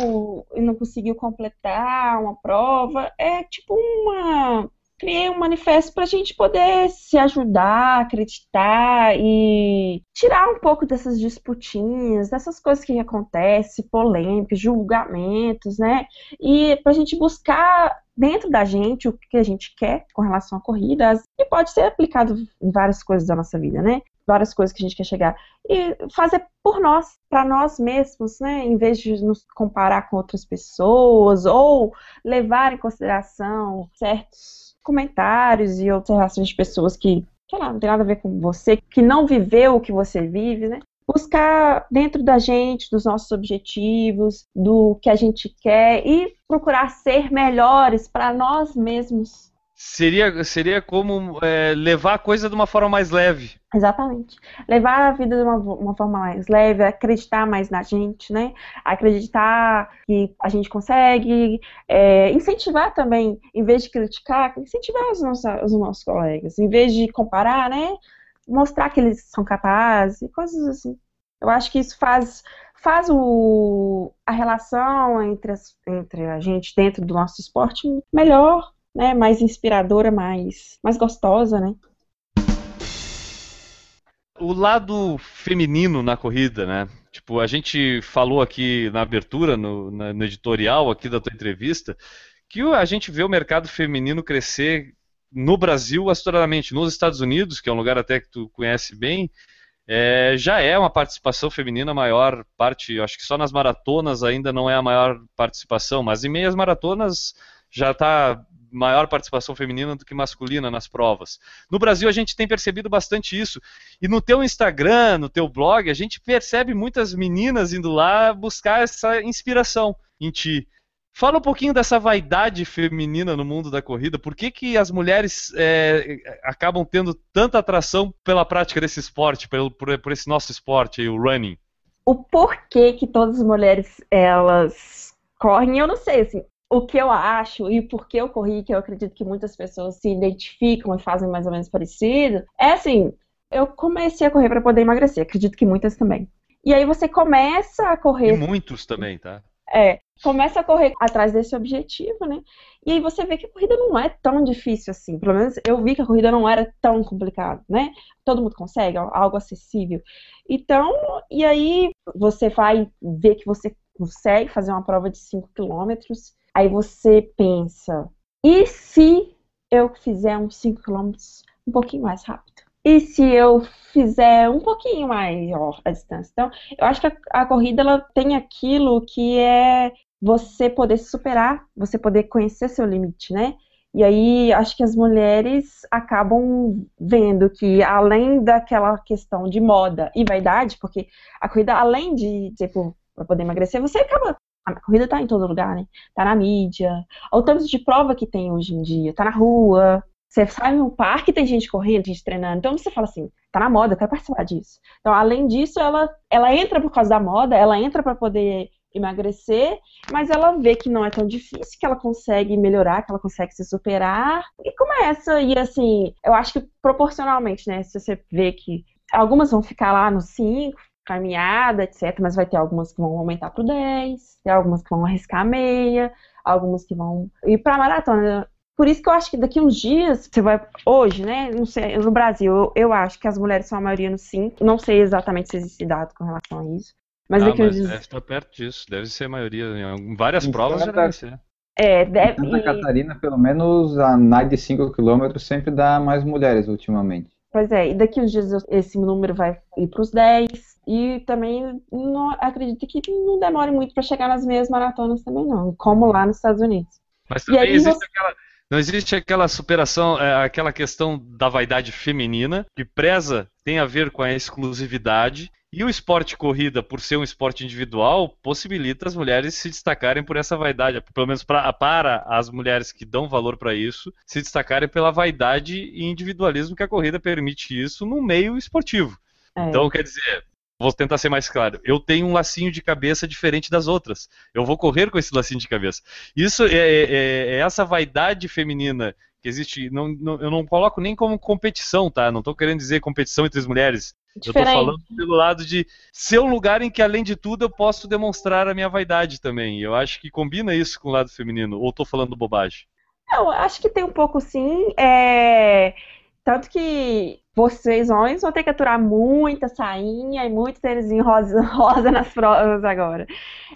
e não conseguiu completar uma prova, é tipo uma criei um manifesto para a gente poder se ajudar, acreditar e tirar um pouco dessas disputinhas, dessas coisas que acontecem, polêmicas, julgamentos, né? E para a gente buscar dentro da gente o que a gente quer com relação à corrida, e pode ser aplicado em várias coisas da nossa vida, né? Várias coisas que a gente quer chegar. E fazer por nós, para nós mesmos, né? Em vez de nos comparar com outras pessoas, ou levar em consideração certos comentários e observações de pessoas que, sei lá, não tem nada a ver com você, que não viveu o que você vive, né? Buscar dentro da gente, dos nossos objetivos, do que a gente quer e procurar ser melhores para nós mesmos Seria, seria como é, levar a coisa de uma forma mais leve. Exatamente. Levar a vida de uma, uma, forma mais leve, acreditar mais na gente, né? Acreditar que a gente consegue, é, incentivar também, em vez de criticar, incentivar os nossos, os nossos colegas, em vez de comparar, né? Mostrar que eles são capazes, coisas assim. Eu acho que isso faz, faz o, a relação entre, as, entre a gente dentro do nosso esporte melhor né, mais inspiradora, mais, mais gostosa, né? O lado feminino na corrida, né? Tipo, a gente falou aqui na abertura, no, na, no editorial aqui da tua entrevista, que a gente vê o mercado feminino crescer no Brasil assustadoramente. Nos Estados Unidos, que é um lugar até que tu conhece bem, é, já é uma participação feminina maior parte, acho que só nas maratonas ainda não é a maior participação, mas em meias maratonas já está maior participação feminina do que masculina nas provas. No Brasil a gente tem percebido bastante isso. E no teu Instagram, no teu blog, a gente percebe muitas meninas indo lá buscar essa inspiração em ti. Fala um pouquinho dessa vaidade feminina no mundo da corrida. Por que, que as mulheres é, acabam tendo tanta atração pela prática desse esporte, por, por, por esse nosso esporte, o running? O porquê que todas as mulheres elas correm, eu não sei. Assim, o que eu acho e por que eu corri, que eu acredito que muitas pessoas se identificam e fazem mais ou menos parecido, é assim, eu comecei a correr para poder emagrecer, acredito que muitas também. E aí você começa a correr. E muitos também, tá? É, começa a correr atrás desse objetivo, né? E aí você vê que a corrida não é tão difícil assim. Pelo menos eu vi que a corrida não era tão complicada, né? Todo mundo consegue, algo acessível. Então, e aí você vai ver que você consegue fazer uma prova de 5 quilômetros Aí você pensa, e se eu fizer uns 5 km um pouquinho mais rápido? E se eu fizer um pouquinho maior a distância? Então, eu acho que a, a corrida ela tem aquilo que é você poder se superar, você poder conhecer seu limite, né? E aí acho que as mulheres acabam vendo que além daquela questão de moda e vaidade, porque a corrida, além de ser para poder emagrecer, você acaba. A corrida tá em todo lugar, né? Tá na mídia. Olha o tanto de prova que tem hoje em dia. Tá na rua. Você sai no parque tem gente correndo, gente treinando. Então você fala assim, tá na moda, eu quero participar disso. Então, além disso, ela, ela entra por causa da moda, ela entra para poder emagrecer, mas ela vê que não é tão difícil, que ela consegue melhorar, que ela consegue se superar e começa. E assim, eu acho que proporcionalmente, né? Se você vê que algumas vão ficar lá no 5, caminhada, etc. Mas vai ter algumas que vão aumentar para o 10, tem algumas que vão arriscar a meia, algumas que vão ir para a maratona. Por isso que eu acho que daqui uns dias, você vai. Hoje, né? Não sei, no Brasil, eu, eu acho que as mulheres são a maioria no 5. Não sei exatamente se existe dado com relação a isso. Mas ah, daqui mas uns dias. deve estar perto disso, deve ser a maioria. Em várias Em provas já Santa- deve ser. É, deve. Santa e- Catarina, pelo menos a NAI de 5 km sempre dá mais mulheres ultimamente. Pois é, e daqui uns dias eu- esse número vai ir para os 10. E também não, acredito que não demore muito para chegar nas meias maratonas também, não. Como lá nos Estados Unidos. Mas E também aí existe você- aquela. Não existe aquela superação, é, aquela questão da vaidade feminina, que preza tem a ver com a exclusividade, e o esporte corrida, por ser um esporte individual, possibilita as mulheres se destacarem por essa vaidade, pelo menos pra, para as mulheres que dão valor para isso, se destacarem pela vaidade e individualismo que a corrida permite isso no meio esportivo. É. Então, quer dizer, vou tentar ser mais claro. Eu tenho um lacinho de cabeça diferente das outras. Eu vou correr com esse lacinho de cabeça. Isso é, é- é essa vaidade feminina que existe. Não, não- eu não coloco nem como competição, tá? Não estou querendo dizer competição entre as mulheres. Eu estou Diferente. falando pelo lado de ser um lugar em que, além de tudo, eu posso demonstrar a minha vaidade também. Eu acho que combina isso com o lado feminino. Ou estou falando bobagem? Não, acho que tem um pouco sim. É... Tanto que vocês, homens, vão ter que aturar muita sainha e muito tênis rosa, [LAUGHS] rosa nas provas agora.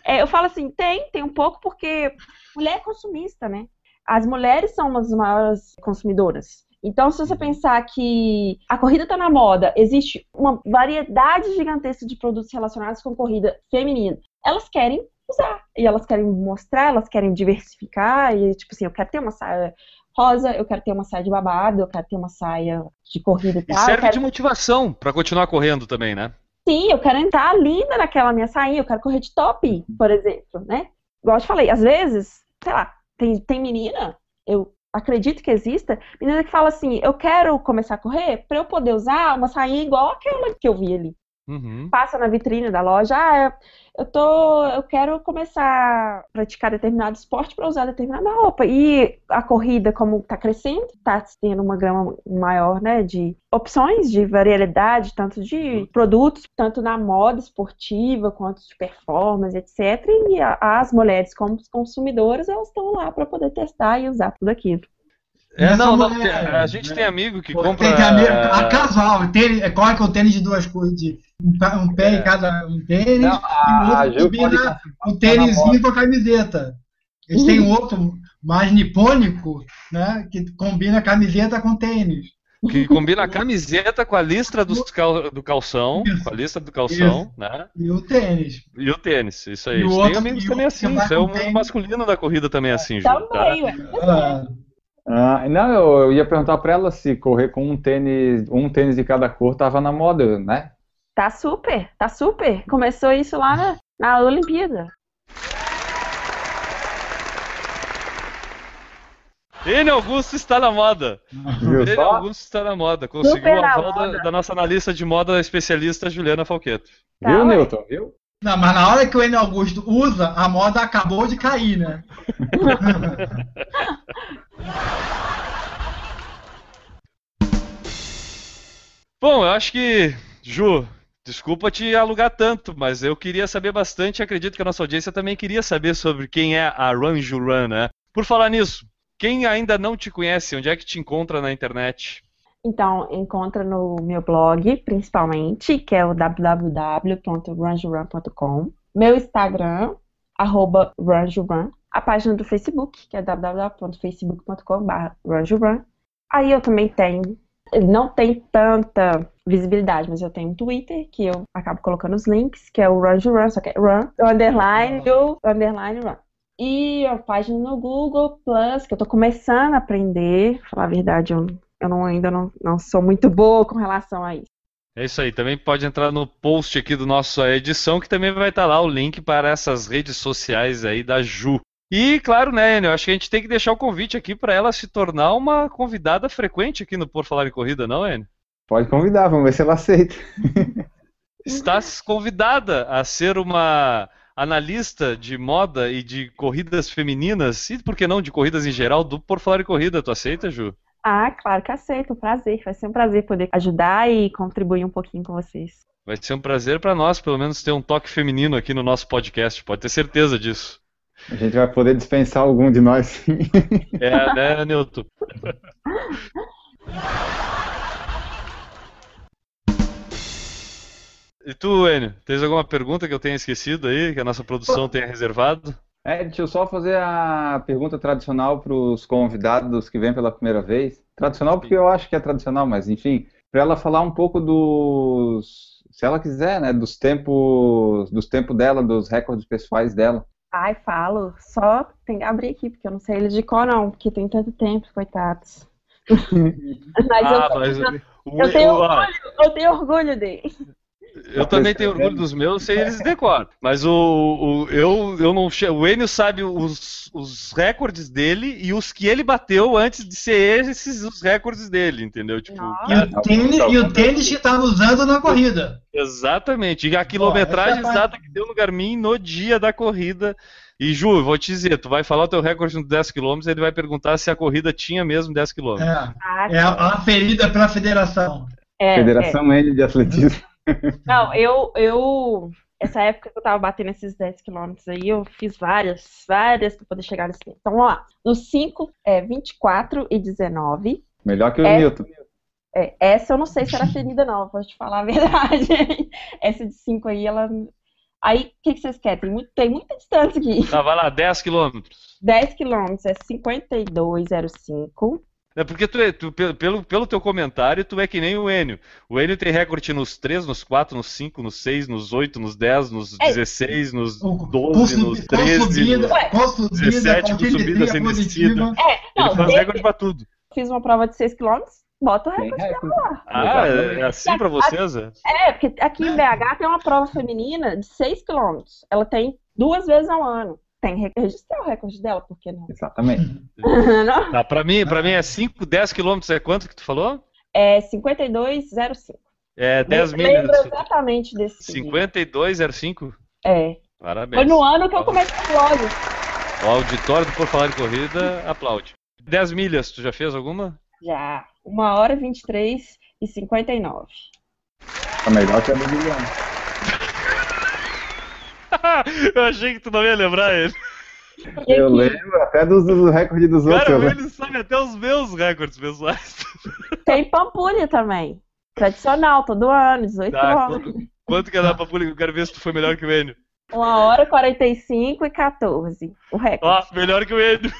É, eu falo assim, tem, tem um pouco porque mulher é consumista, né? As mulheres são uma das maiores consumidoras. Então, se você pensar que a corrida está na moda, existe uma variedade gigantesca de produtos relacionados com corrida feminina. Elas querem usar. E elas querem mostrar, elas querem diversificar. E, tipo assim, eu quero ter uma saia rosa, eu quero ter uma saia de babado, eu quero ter uma saia de corrida e E tal. eu serve quero- de motivação para continuar correndo também, né? Sim, eu quero entrar linda naquela minha sainha, eu quero correr de top, por exemplo, né? Igual eu te falei, às vezes, sei lá, tem, tem menina, eu acredito que exista, menina que fala assim, eu quero começar a correr para eu poder usar uma sainha igual aquela que eu vi ali. Uhum. Passa na vitrine da loja, ah, eu tô, eu quero começar a praticar determinado esporte para usar determinada roupa. E a corrida, como está crescendo, está tendo uma gama maior, né, de opções, de variedade, tanto de produtos, tanto na moda esportiva quanto de performance, etc. E as mulheres, como consumidoras, elas estão lá para poder testar e usar tudo aquilo. É, não, não, mulher, tem- a gente né? tem amigo que Pô, compra. Tem, tem amigo, a casual, tênis, é, corre com tênis de duas coisas, de um, um pé em cada um tênis, Não, e o a outro combina confirmar um tá tênisinho com a camiseta. Eles têm um outro mais nipônico, né, que combina camiseta com tênis. Que combina a camiseta com a listra dos [LAUGHS] cal- do calção, Isso. com a lista do calção, Isso. né? E o tênis. E o tênis, isso aí. E o Tem outro- amigos o também assim, isso é o mundo tênis. masculino da corrida também assim, Ju. tá? Também. Ah, Ah, não, eu, eu ia perguntar pra ela se correr com um tênis, um tênis de cada cor tava na moda, né? Tá super, tá super. Começou isso lá na, na Olimpíada. N Augusto está na moda. Viu N só? Augusto está na moda. Conseguiu na aval da, da nossa analista de moda especialista Juliana Falqueto. Tá, Viu. Newton? Viu? Não, mas na hora que o Enio Augusto usa, a moda acabou de cair, né? [LAUGHS] Bom, eu acho que, Ju, desculpa te alugar tanto, mas eu queria saber bastante, acredito que a nossa audiência também queria saber sobre quem é a Run né? Por falar nisso, quem ainda não te conhece, onde é que te encontra na internet? Então, encontra no meu blog, principalmente, que é o www.runjurun.com. Meu Instagram, arroba runjurun. A página do Facebook, que é www.facebook.com.br. Aí eu também tenho, ele não tem tanta visibilidade, mas eu tenho um Twitter, que eu acabo colocando os links, que é o runjurun, só que é run, underline, do, underline run. E a página no Google Plus, que eu tô começando a aprender. Falar a verdade, eu, eu não, ainda não, não sou muito boa com relação a isso. É isso aí. Também pode entrar no post aqui do nosso edição, que também vai estar lá o link para essas redes sociais aí da Ju. E, claro, né, Enio, acho que a gente tem que deixar o convite aqui para ela se tornar uma convidada frequente aqui no Por Falar em Corrida, não, Enio? Pode convidar, vamos ver se ela aceita. [LAUGHS] Estás convidada a ser uma analista de moda e de corridas femininas, e por que não de corridas em geral, do Por Falar em Corrida. Tu aceita, Ju? Ah, claro que aceito, prazer. Vai ser um prazer poder ajudar e contribuir um pouquinho com vocês. Vai ser um prazer para nós, pelo menos, ter um toque feminino aqui no nosso podcast. Pode ter certeza disso. A gente vai poder dispensar algum de nós, sim. [LAUGHS] É, né, Nilton? E tu, Enio, tens alguma pergunta que eu tenha esquecido aí, que a nossa produção tenha reservado? É, deixa eu só fazer a pergunta tradicional para os convidados que vêm pela primeira vez. Tradicional porque eu acho que é tradicional, mas enfim, para ela falar um pouco dos, se ela quiser, né, dos tempos, dos tempos dela, dos recordes pessoais dela. Ai, falo. Só tem que abrir aqui, porque eu não sei ele de cor, não, porque tem tanto tempo, coitados. mas ah, eu, mas eu, o- eu tenho orgulho, eu tenho orgulho dele. Eu também tenho orgulho dos meus, sei eles decoram. Mas o, o eu, eu não che- o Enio sabe os, os recordes dele e os que ele bateu antes de ser esses os recordes dele, entendeu? Tipo, Nossa. E o tênis, e o tênis que estava usando na corrida. exatamente. E a quilometragem é a exata que deu no Garmin no dia da corrida. E Ju, vou te dizer, tu vai falar o teu recorde nos 10 km, ele vai perguntar se a corrida tinha mesmo 10 km. É, é aferida pela federação. é, é. Federação N de Atletismo. Não, eu, eu. Essa época que eu tava batendo esses 10 quilômetros aí, eu fiz várias, várias pra poder chegar nesse tempo. Então, vamos lá. Nos 5, é 24 e 19. Melhor que o É. Newton. É, essa eu não sei se era ferida, não, vou te falar a [LAUGHS] verdade. Essa de 5 aí, ela. Aí, o que, que vocês querem? Tem, muito- tem muita distância aqui. Tá, vai lá, 10 km. 10 quilômetros é 52,05. É porque tu, é- tu- pe- pelo, pelo teu comentário, tu é que nem o Enio. O Enio tem recorde nos 3, nos 4, nos 5, nos 6, nos 8, nos 10, nos É. 16, nos Com, 12, com, nos com 13, subida, nos Ué, com subida, 17 com subida altimetria sem descida. É, Ele faz recorde pra tudo. fiz uma prova de 6 quilômetros, bota o recorde. recorde. Ah, é, é assim pra vocês? É? É, porque aqui em BH tem uma prova feminina de 6 quilômetros. Ela tem duas vezes ao ano. Tem que registrar o recorde dela, por que não? Exatamente. [LAUGHS] Não? Tá, pra mim, pra mim é 5, 10 km é quanto que tu falou? É 52,05. É 10 Lembro milhas. exatamente desse. dia. 52,05? É. Parabéns. Foi no ano que eu comecei o blog. O auditório do Por Falar em Corrida aplaude. 10 milhas, tu já fez alguma? Já. 1 hora 23 e 59. Tá melhor que a do Guilherme. [LAUGHS] eu achei que tu não ia lembrar ele. Eu lembro até dos, dos recordes dos Cara, outros. né? ele sabe até os meus recordes pessoais. tem Pampulha também. Tradicional, todo ano, 18 Tá, quilômetros. quanto, quanto que é dar pra público? Eu quero ver se tu foi melhor que o Enio. 1 hora 45 e 14. O recorde. Ó, melhor que o Enio.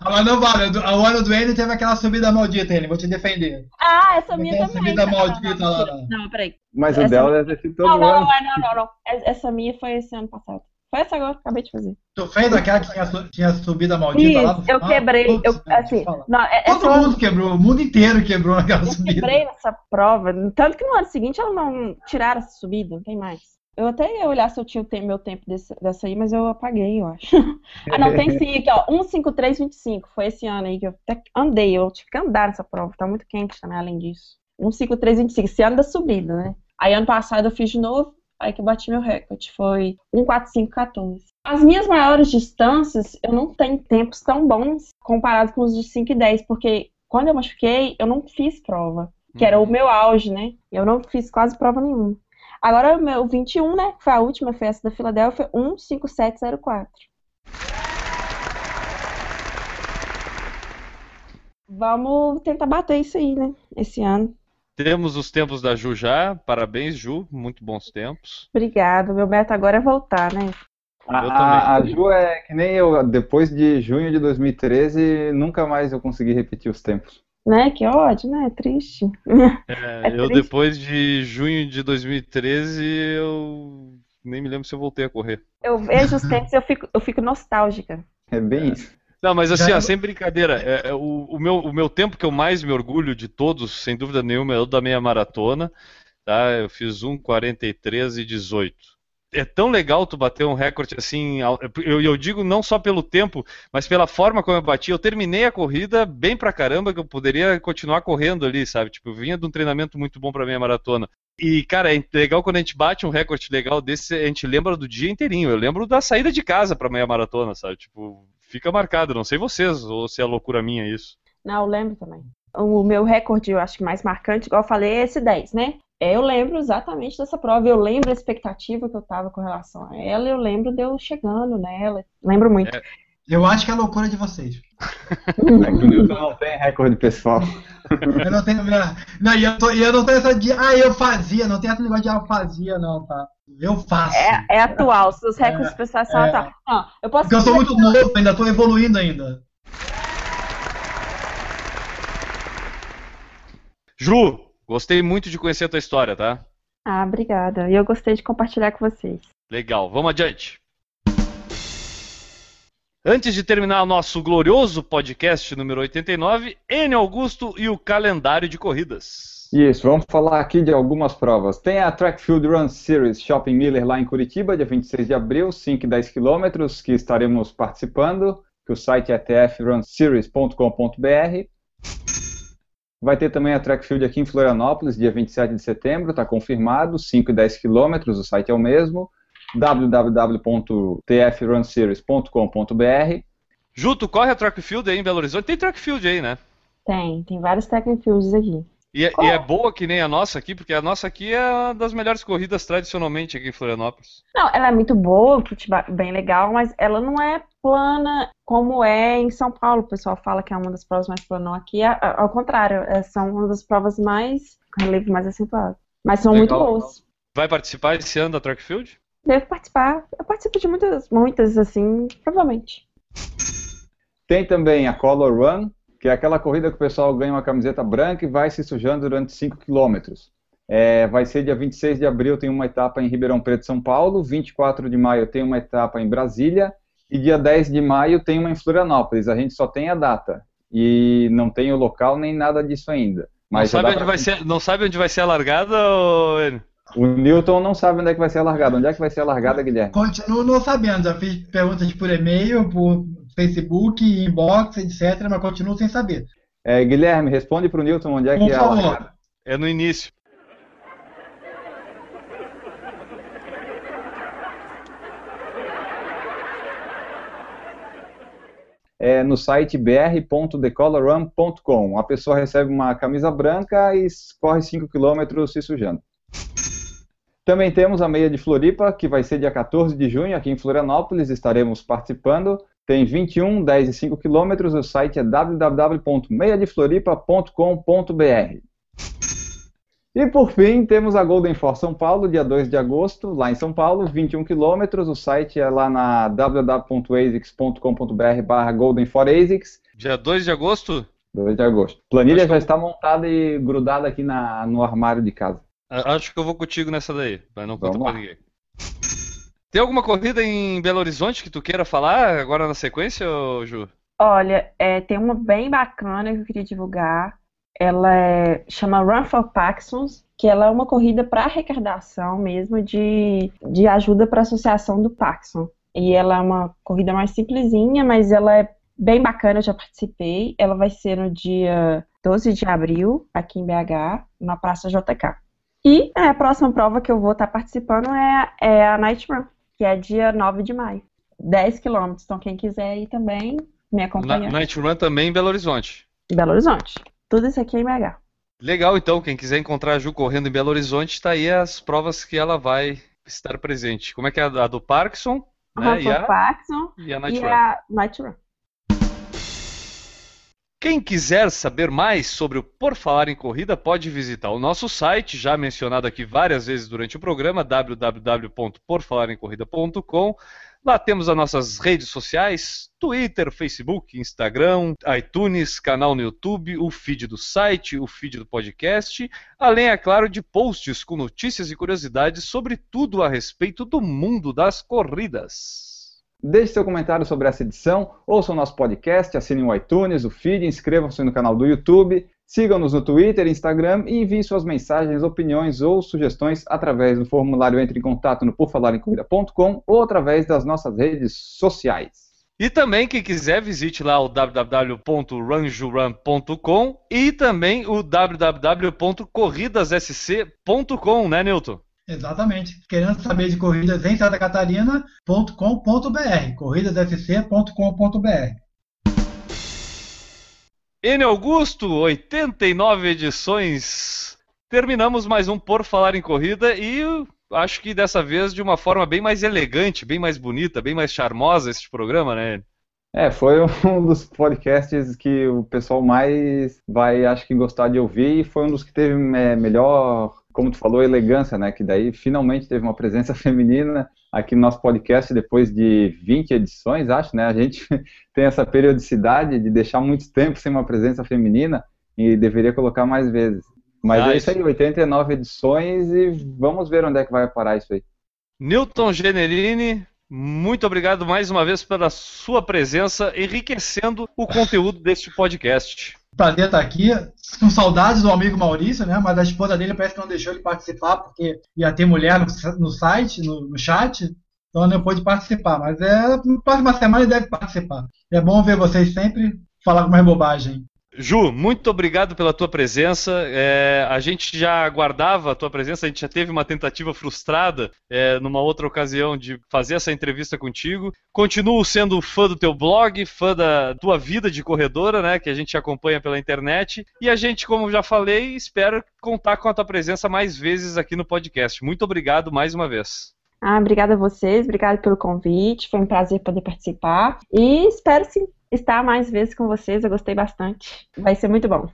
Ah, mas não vale, o ano do Enio teve aquela subida maldita, ele, vou te defender. Ah, essa minha aquela também. subida Não, maldita não, lá, não, não. Não, peraí. Mas o Essa- dela deve ter sido todo Não, não, ano. não, não, não, não. Es- Essa minha foi esse ano passado. Foi essa agora que eu acabei de fazer. Tu fez aquela que tinha, tinha subida maldita lá no Isso, eu final? quebrei. Putz, Eu, eu assim, não, é- Todo essa eu, mundo quebrou, o mundo inteiro quebrou naquela eu subida. quebrei nessa prova. Tanto que no ano seguinte ela não tiraram essa subida, não tem mais. Eu até ia olhar se eu tinha o tempo- meu tempo desse- dessa aí, mas eu apaguei, eu acho. [LAUGHS] ah, não, tem sim aqui, ó. 15325. Foi esse ano aí que eu até andei. Eu tive que andar nessa prova. Tá muito quente também, além disso. 15325. Esse ano da subida, né? Aí ano passado eu fiz de novo. Aí que eu bati meu recorde. Foi 14514. As minhas maiores distâncias, eu não tenho tempos tão bons comparado com os de 5 e 10, porque quando eu machuquei, eu não fiz prova. Que era o meu auge, né? Eu não fiz quase prova nenhuma. Agora, o meu 21, né? que Foi a última festa da Filadélfia, 15704. Vamos tentar bater isso aí, né? Esse ano. Temos os tempos da Ju já. Parabéns, Ju. Muito bons tempos. Obrigado. Meu meta agora é voltar, né? A, a Ju é que nem eu, depois de junho de 2013, nunca mais eu consegui repetir os tempos. Né? Que ódio, né? Triste. É, [LAUGHS] É eu triste. depois de junho de 2013, eu nem me lembro se eu voltei a correr. Eu vejo os e eu fico, eu fico nostálgica. É bem isso. Não, mas assim, ó, sem brincadeira, é, é, o, o meu, o meu tempo que eu mais me orgulho de todos, sem dúvida nenhuma, é o da meia maratona. Tá? Eu fiz 1,43 e 18. É tão legal tu bater um recorde assim. Eu, eu digo não só pelo tempo, mas pela forma como eu bati. Eu terminei a corrida bem pra caramba, que eu poderia continuar correndo ali, sabe? Tipo, eu vinha de um treinamento muito bom pra meia maratona. E, cara, é legal quando a gente bate um recorde legal desse, a gente lembra do dia inteirinho. Eu lembro da saída de casa pra meia maratona, sabe? Tipo, fica marcado. Não sei vocês, ou se é loucura minha isso. Não, eu lembro também. O meu recorde, eu acho que mais marcante, igual eu falei, é esse 10, né? É, Eu lembro exatamente dessa prova, eu lembro a expectativa que eu tava com relação a ela, eu lembro de eu chegando nela. Lembro muito. É. Eu acho que é a loucura de vocês. [LAUGHS] É que o Newton não tem recorde pessoal. [LAUGHS] Eu não tenho. Não, e eu, tô, e eu não tenho essa de. Ah, eu fazia. Não tem esse negócio de ah, eu fazia, não, tá? Eu faço. É, é atual, se os recordes pessoais são é. atual. Não, eu posso Porque eu sou muito novo, ainda tô evoluindo ainda. Ju, gostei muito de conhecer a tua história, tá? Ah, obrigada. E eu gostei de compartilhar com vocês. Legal, vamos adiante. Antes de terminar o nosso glorioso podcast número 89, N Augusto e o calendário de corridas. Isso, vamos falar aqui de algumas provas. Tem a Track Field Run Series Shopping Miller lá em Curitiba, dia 26 de abril, 5 e 10 quilômetros, que estaremos participando, que o site é tfrunseries.com.br. Vai ter também a Track Field aqui em Florianópolis, dia 27 de setembro, está confirmado, 5 e 10 quilômetros, o site é o mesmo, www.tfrunseries.com.br. Ju, tu corre a track field aí em Belo Horizonte? Tem track field aí, né? Tem, tem vários track fields aqui. E, é- e é boa que nem a nossa aqui, porque a nossa aqui é uma das melhores corridas tradicionalmente aqui em Florianópolis. Não, ela é muito boa, futebol bem legal, mas ela não é plana como é em São Paulo. O pessoal fala que é uma das provas mais planas aqui. Ao contrário, é- são uma das provas mais com relevo mais acentuado. Mas são muito Legal. boas. Vai participar esse ano da track field? Devo participar. Eu participo de muitas, muitas, assim, provavelmente. Tem também a Color Run, que é aquela corrida que o pessoal ganha uma camiseta branca e vai se sujando durante 5 quilômetros. É, vai ser dia 26 de abril, tem uma etapa em Ribeirão Preto, São Paulo. 24 de maio tem uma etapa em Brasília. E dia 10 de maio tem uma em Florianópolis. A gente só tem a data. E não tem o local nem nada disso ainda. Mas não, sabe onde pra- vai ser, não sabe onde vai ser a largada, Enio? O Newton não sabe onde é que vai ser a largada. Onde é que vai ser a largada, Guilherme? Continuo não sabendo. Já fiz perguntas por e-mail, por Facebook, inbox, etc. Mas continuo sem saber. É, Guilherme, responde para o Newton onde é Por que é a favor. É no início. é no site br.decolorrun.com. A pessoa recebe uma camisa branca e corre 5 km se sujando. Também temos a meia de Floripa, que vai ser dia 14 de junho, aqui em Florianópolis, estaremos participando. Tem 21, 10 e 5 quilômetros, o site é www.meiadefloripa.com.br. E por fim, temos a Golden For São Paulo, dia 2 de agosto, lá em São Paulo, 21 quilômetros, o site é lá na www.asics.com.br barra Golden for Asics, Dia 2 de agosto? 2 de agosto. Planilha Acho que já eu- está montada e grudada aqui na, no armário de casa. Acho que eu vou contigo nessa daí, mas não conta pra ninguém. Tem alguma corrida em Belo Horizonte que tu queira falar agora na sequência, Ju? Olha, é, tem uma bem bacana que eu queria divulgar. Ela é, chama Run for Paxons, que ela é uma corrida para arrecadação mesmo de, de ajuda para a associação do Paxson. E ela é uma corrida mais simplesinha, mas ela é bem bacana, eu já participei. Ela vai ser no dia 12 de abril, aqui em BH, na Praça JK. E a próxima prova que eu vou estar participando é, é a Night Run, que é dia 9 de maio. 10 quilômetros, então quem quiser ir também, me Na, acompanhar. Night Run também em Belo Horizonte. Belo Horizonte. Tudo isso aqui é em BH. Legal, então, quem quiser encontrar a Ju correndo em Belo Horizonte, tá aí as provas que ela vai estar presente. Como é que é a do Parkinson, né? E Rafa a, Paxson e a Night e Run. a Night Run. Quem quiser saber mais sobre o Por Falar em Corrida, pode visitar o nosso site, já mencionado aqui várias vezes durante o programa, www.porfalaremcorrida.com. Lá temos as nossas redes sociais: Twitter, Facebook, Instagram, iTunes, canal no YouTube, o feed do site, o feed do podcast, além, é claro, de posts com notícias e curiosidades sobre tudo a respeito do mundo das corridas. Deixe seu comentário sobre essa edição, ouça o nosso podcast, assine o iTunes, o feed, inscrevam-se no canal do YouTube, sigam-nos no Twitter, Instagram e enviem suas mensagens, opiniões ou sugestões através do formulário Entre em Contato no porfalarencorrida.com ou através das nossas redes sociais. E também, quem quiser, visite lá o www.runjuran.com e também o www.corridassc.com, né, Newton? Exatamente. Querendo saber de corridas em Santa Catarina.com.br, corridassc.com.br. N Augusto, 89 edições. Terminamos mais um Por Falar em Corrida e acho que dessa vez de uma forma bem mais elegante, bem mais bonita, bem mais charmosa esse programa, né? É, foi [LAUGHS] um dos podcasts que o pessoal mais vai, acho que, gostar de ouvir e foi um dos que teve é, melhor como tu falou, elegância, né? Que daí finalmente teve uma presença [LAUGHS] feminina aqui no nosso podcast depois de 20 edições, acho, né? A gente [LAUGHS] tem essa periodicidade de deixar muito tempo sem uma presença feminina e deveria colocar mais vezes. Mas ah, é isso aí, 89 edições e vamos ver onde é que vai parar isso aí. Newton Generini, muito obrigado mais uma vez pela sua presença, enriquecendo o conteúdo deste podcast prazer estar aqui. Com saudades do amigo Maurício, né? Mas a esposa dele parece que não deixou ele participar, porque ia ter mulher no, no site, no, no, chat, então não pôde participar. Mas é, na próxima semana ele deve participar. É bom ver vocês sempre falar com mais bobagem. Ju, muito obrigado pela tua presença. É, a gente já aguardava a tua presença, a gente já teve uma tentativa frustrada é, numa outra ocasião de fazer essa entrevista contigo. Continuo sendo fã do teu blog, fã da tua vida de corredora, né, que a gente acompanha pela internet. E a gente, como já falei, espera contar com a tua presença mais vezes aqui no podcast. Muito obrigado mais uma vez. Ah, obrigada a vocês, obrigado pelo convite, foi um prazer poder participar e espero sim estar mais vezes com vocês, eu gostei bastante. Vai ser muito bom.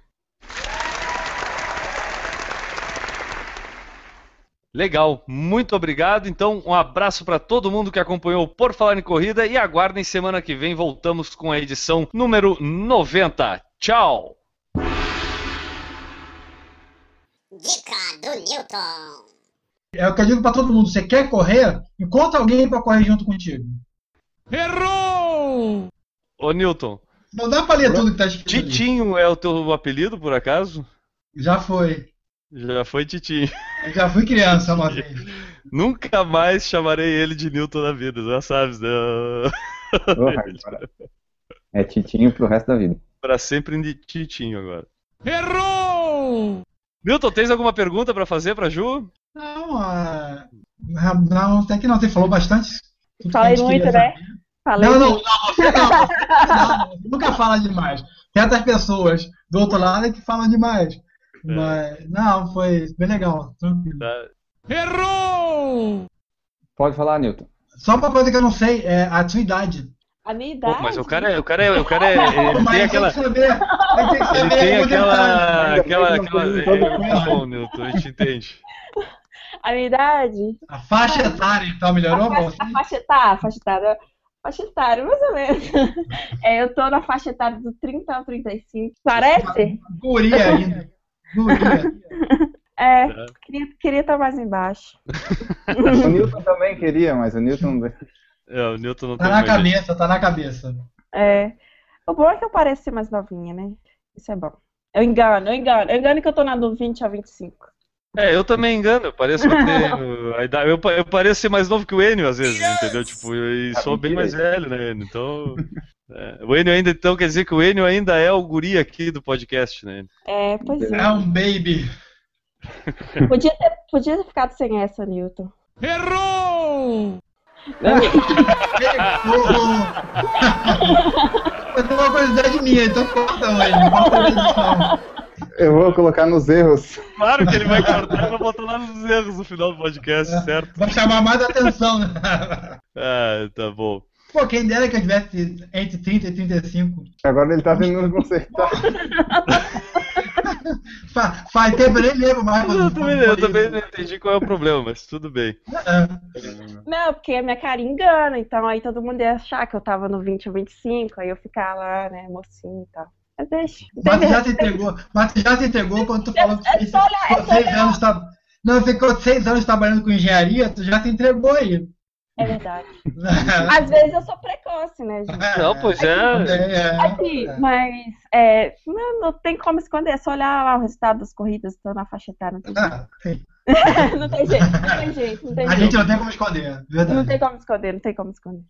Legal, muito obrigado. Então, um abraço para todo mundo que acompanhou Por Falar em Corrida e aguardem semana que vem voltamos com a edição número 90. Tchau. Dica do Newton. É o que eu digo para todo mundo: você quer correr? Encontra alguém para correr junto contigo. Errou! Ô, Newton. Não dá pra ler tudo que tá escrito. Titinho ali. é o teu apelido, por acaso? Já foi. Já foi Titinho. Eu já fui criança uma [LAUGHS] vez. Nunca mais chamarei ele de Newton na vida, já sabes, né? é Titinho pro resto da vida. Pra sempre de Titinho agora. Errou! Newton, tens alguma pergunta para fazer pra Ju? Não, uh, não, até que não. Você falou bastante. Falei muito, né? Falei não, não, não, você não, não, nunca fala demais. Certas pessoas do outro lado é que falam demais. É. Mas, não, foi bem legal. Tranquilo. Tá. Errou! Pode falar, Newton. Só uma coisa que eu não sei, é a sua idade. A minha idade? Pô, mas o cara é. O cara é. O cara é ele tem aquela. Saber, tem ele tem aquela. Aquela. aquela é, bom, Newton, a gente entende. [LAUGHS] A minha idade? A faixa etária, então, melhorou? A faixa, a faixa etária, a faixa etária faixa etária, mais ou menos. [LAUGHS] É, eu tô na faixa etária do 30 ao 35. Parece? Guria [LAUGHS] ainda. Guria. É, queria, queria estar mais embaixo. [LAUGHS] o Newton também queria, mas o Newton. É, o Newton não tá na cabeça, tá na cabeça. É. O bom é que eu pareço ser mais novinha, né? Isso é bom. Eu engano, eu engano. Eu engano que eu tô na do 20 a 25. É, eu também engano, eu pareço ter a idade, eu, eu, pareço ser mais novo que o Enio às vezes, yes! entendeu? Tipo, e sou bem mais velho, né, Enio? Então. É, o Enio ainda, então quer dizer que o Enio ainda é o guri aqui do podcast, né? É, pois é. É um baby. [LAUGHS] Podia ter, podia ter ficado sem essa, Newton. Errou! Eu tenho [LAUGHS] uma curiosidade minha, então corta, a [LAUGHS] edição. Eu vou colocar nos erros. Claro que ele vai cortar e vai botar lá nos erros no final do podcast, é, certo? Vai chamar mais atenção, né? Ah, tá bom. Pô, quem dera que eu tivesse entre 30 e 35. Agora ele tá tentando consertar. [LAUGHS] Fa- Faz tempo eu nem lembro mais. Eu também, eu também não entendi qual é o problema, mas tudo bem. É. Não, porque a minha cara engana, então aí todo mundo ia achar que eu tava no 20 ou 25, aí eu ficava lá, né, mocinho e tal. Mas deixa. Mas já se entregou, mas já se entregou quando tu falou que É fez só olhar, é ficou só seis olhar. anos tá... Não, ficou seis anos trabalhando com engenharia, tu já se entregou aí. É verdade. [LAUGHS] Às vezes eu sou precoce, né, gente? Não, pois é. É, Aqui, mas é, não, não tem como esconder, é só olhar lá o resultado das corridas, tô na faixa etária, não tem jeito. Ah, sim. [LAUGHS] não tem jeito, não tem jeito, não tem A jeito. gente não tem como esconder, verdade. Não tem como esconder, não tem como esconder.